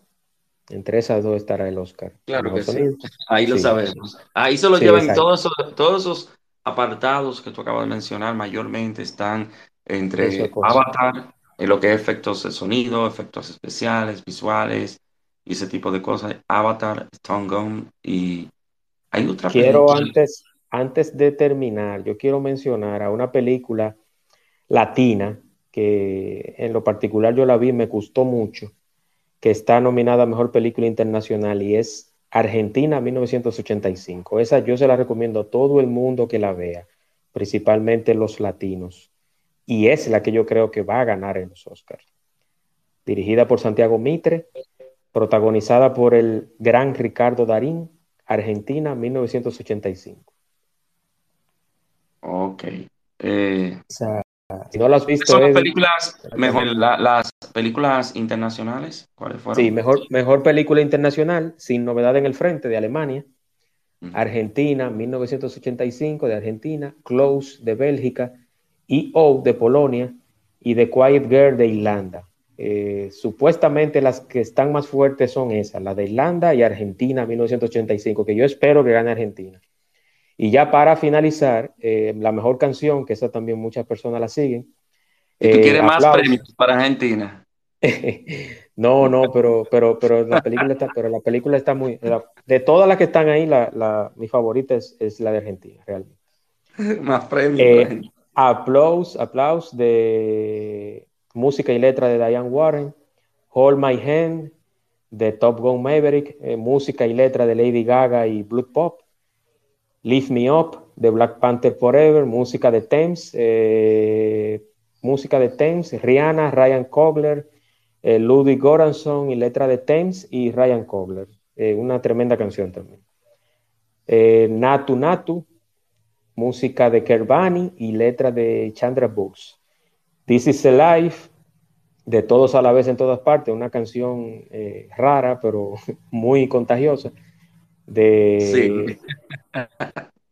A: Entre esas dos estará el Oscar.
B: Claro que sí. Ahí lo sabemos. Ahí se lo llevan todos, todos esos apartados que tú acabas de mencionar mayormente están entre Avatar, en lo que es efectos de sonido, efectos especiales, visuales y ese tipo de cosas. Avatar, Stone Gun y hay otra
A: Quiero antes, antes de terminar, yo quiero mencionar a una película latina que en lo particular yo la vi, me gustó mucho, que está nominada a Mejor Película Internacional y es Argentina 1985. Esa yo se la recomiendo a todo el mundo que la vea, principalmente los latinos. Y es la que yo creo que va a ganar en los Oscars. Dirigida por Santiago Mitre, protagonizada por el gran Ricardo Darín, Argentina 1985.
B: Ok. Eh,
A: si no las has visto.
B: ¿Son las películas, mejor, las películas internacionales? ¿Cuáles fueron?
A: Sí, mejor, mejor película internacional, sin novedad en el frente, de Alemania. Argentina, 1985, de Argentina. Close, de Bélgica. E.O., de Polonia. Y The Quiet Girl, de Irlanda. Eh, supuestamente las que están más fuertes son esas, la de Irlanda y Argentina, 1985, que yo espero que gane Argentina. Y ya para finalizar, eh, la mejor canción, que esa también muchas personas la siguen.
B: ¿Y tú quieres eh, más premios para Argentina?
A: no, no, pero, pero, pero, la película está, pero la película está muy... de todas las que están ahí, la, mi favorita es, la de Argentina, realmente.
B: más premios.
A: Eh, aplaus, aplaus de música y letra de Diane Warren. Hold My Hand de Top Gun Maverick. música y letra de Lady Gaga y Blood Pop. Lift Me Up de Black Panther Forever, música de Thames, eh, música de Thames, Rihanna, Ryan Coogler, eh, Ludwig Goranson y letra de Thames y Ryan Coogler. Eh, una tremenda canción también. Natu Natu, música de Kerbani y letra de Chandra Books. This is a Life, de todos a la vez en todas partes, una canción rara pero muy contagiosa de...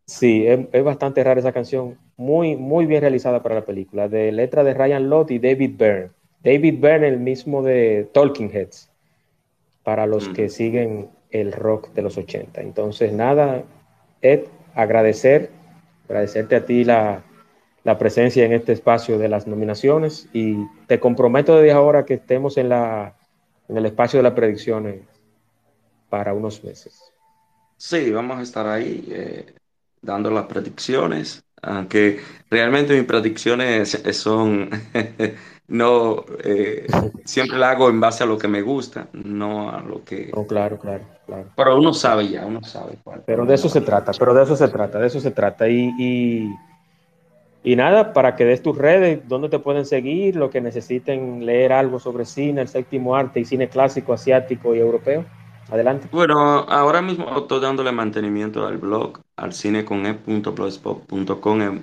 A: Sí, es, bastante rara esa canción, muy, muy bien realizada para la película, de letra de Ryan Lott y David Byrne. David Byrne, el mismo de Talking Heads, para los que siguen el rock de los 80. Entonces, nada, Ed, agradecer, agradecerte a ti la, la presencia en este espacio de las nominaciones y te comprometo desde ahora que estemos en, la, en el espacio de las predicciones para unos meses.
B: Sí, vamos a estar ahí eh, dando las predicciones, aunque realmente mis predicciones son, no, eh, siempre la hago en base a lo que me gusta, no a lo que...
A: Oh, claro, claro, claro.
B: Pero uno sabe ya, uno sabe cuál.
A: Pero de eso se trata, pero de eso se trata, de eso se trata. Y, y, y nada, para que des tus redes, dónde te pueden seguir, lo que necesiten leer algo sobre cine, el séptimo arte y cine clásico, asiático y europeo. Adelante.
B: Bueno, ahora mismo estoy dándole mantenimiento al blog, al cineconep.blogspot.com.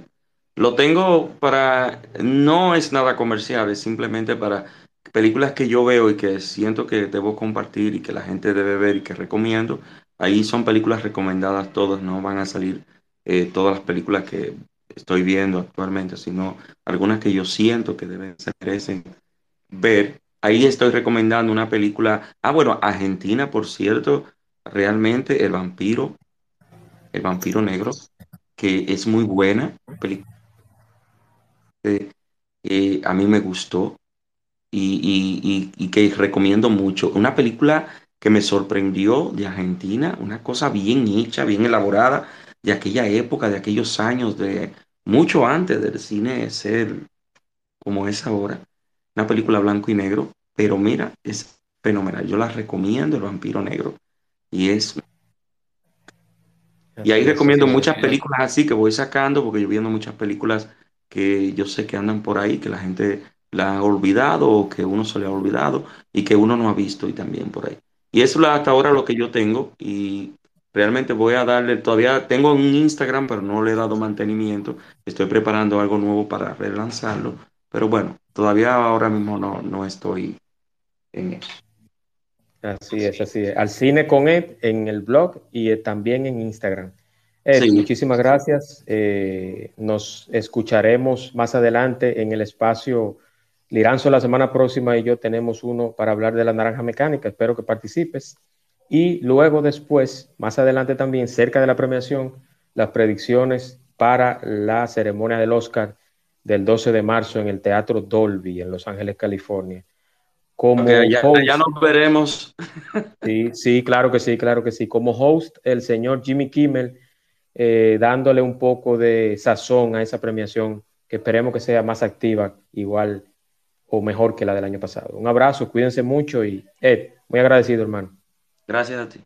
B: Lo tengo para, no es nada comercial, es simplemente para películas que yo veo y que siento que debo compartir y que la gente debe ver y que recomiendo. Ahí son películas recomendadas todas, no van a salir eh, todas las películas que estoy viendo actualmente, sino algunas que yo siento que deben, se merecen ver. Ahí estoy recomendando una película, ah, bueno, Argentina, por cierto, realmente El vampiro, El vampiro negro, que es muy buena, película eh, a mí me gustó y- y que recomiendo mucho. Una película que me sorprendió de Argentina, una cosa bien hecha, bien elaborada, de aquella época, de aquellos años, de mucho antes del cine ser como es ahora. Una película blanco y negro, pero mira, es fenomenal. Yo la recomiendo, El vampiro negro. Y es y ahí recomiendo muchas películas así que voy sacando, porque yo viendo muchas películas que yo sé que andan por ahí, que la gente la ha olvidado o que uno se le ha olvidado y que uno no ha visto y también por ahí. Y eso es hasta ahora lo que yo tengo y realmente voy a darle, todavía tengo un Instagram, pero no le he dado mantenimiento. Estoy preparando algo nuevo para relanzarlo, pero bueno, todavía ahora mismo no, no estoy eso.
A: Así es, así es. Al cine con Ed en el blog y eh, también en Instagram. Ed,
B: Sí.
A: muchísimas gracias. Eh, nos escucharemos más adelante en el espacio. Liranzo la semana próxima y yo tenemos uno para hablar de la naranja mecánica. Espero que participes. Y luego después, más adelante también, cerca de la premiación, las predicciones para la ceremonia del Oscar del 12 de marzo en el Teatro Dolby en Los Ángeles, California. Como
B: ya,
A: host-
B: ya nos veremos.
A: Sí, sí, claro que sí, claro que sí. Como host, el señor Jimmy Kimmel, eh, dándole un poco de sazón a esa premiación, que esperemos que sea más activa, igual o mejor que la del año pasado. Un abrazo, cuídense mucho y Ed, muy agradecido, hermano.
B: Gracias a ti.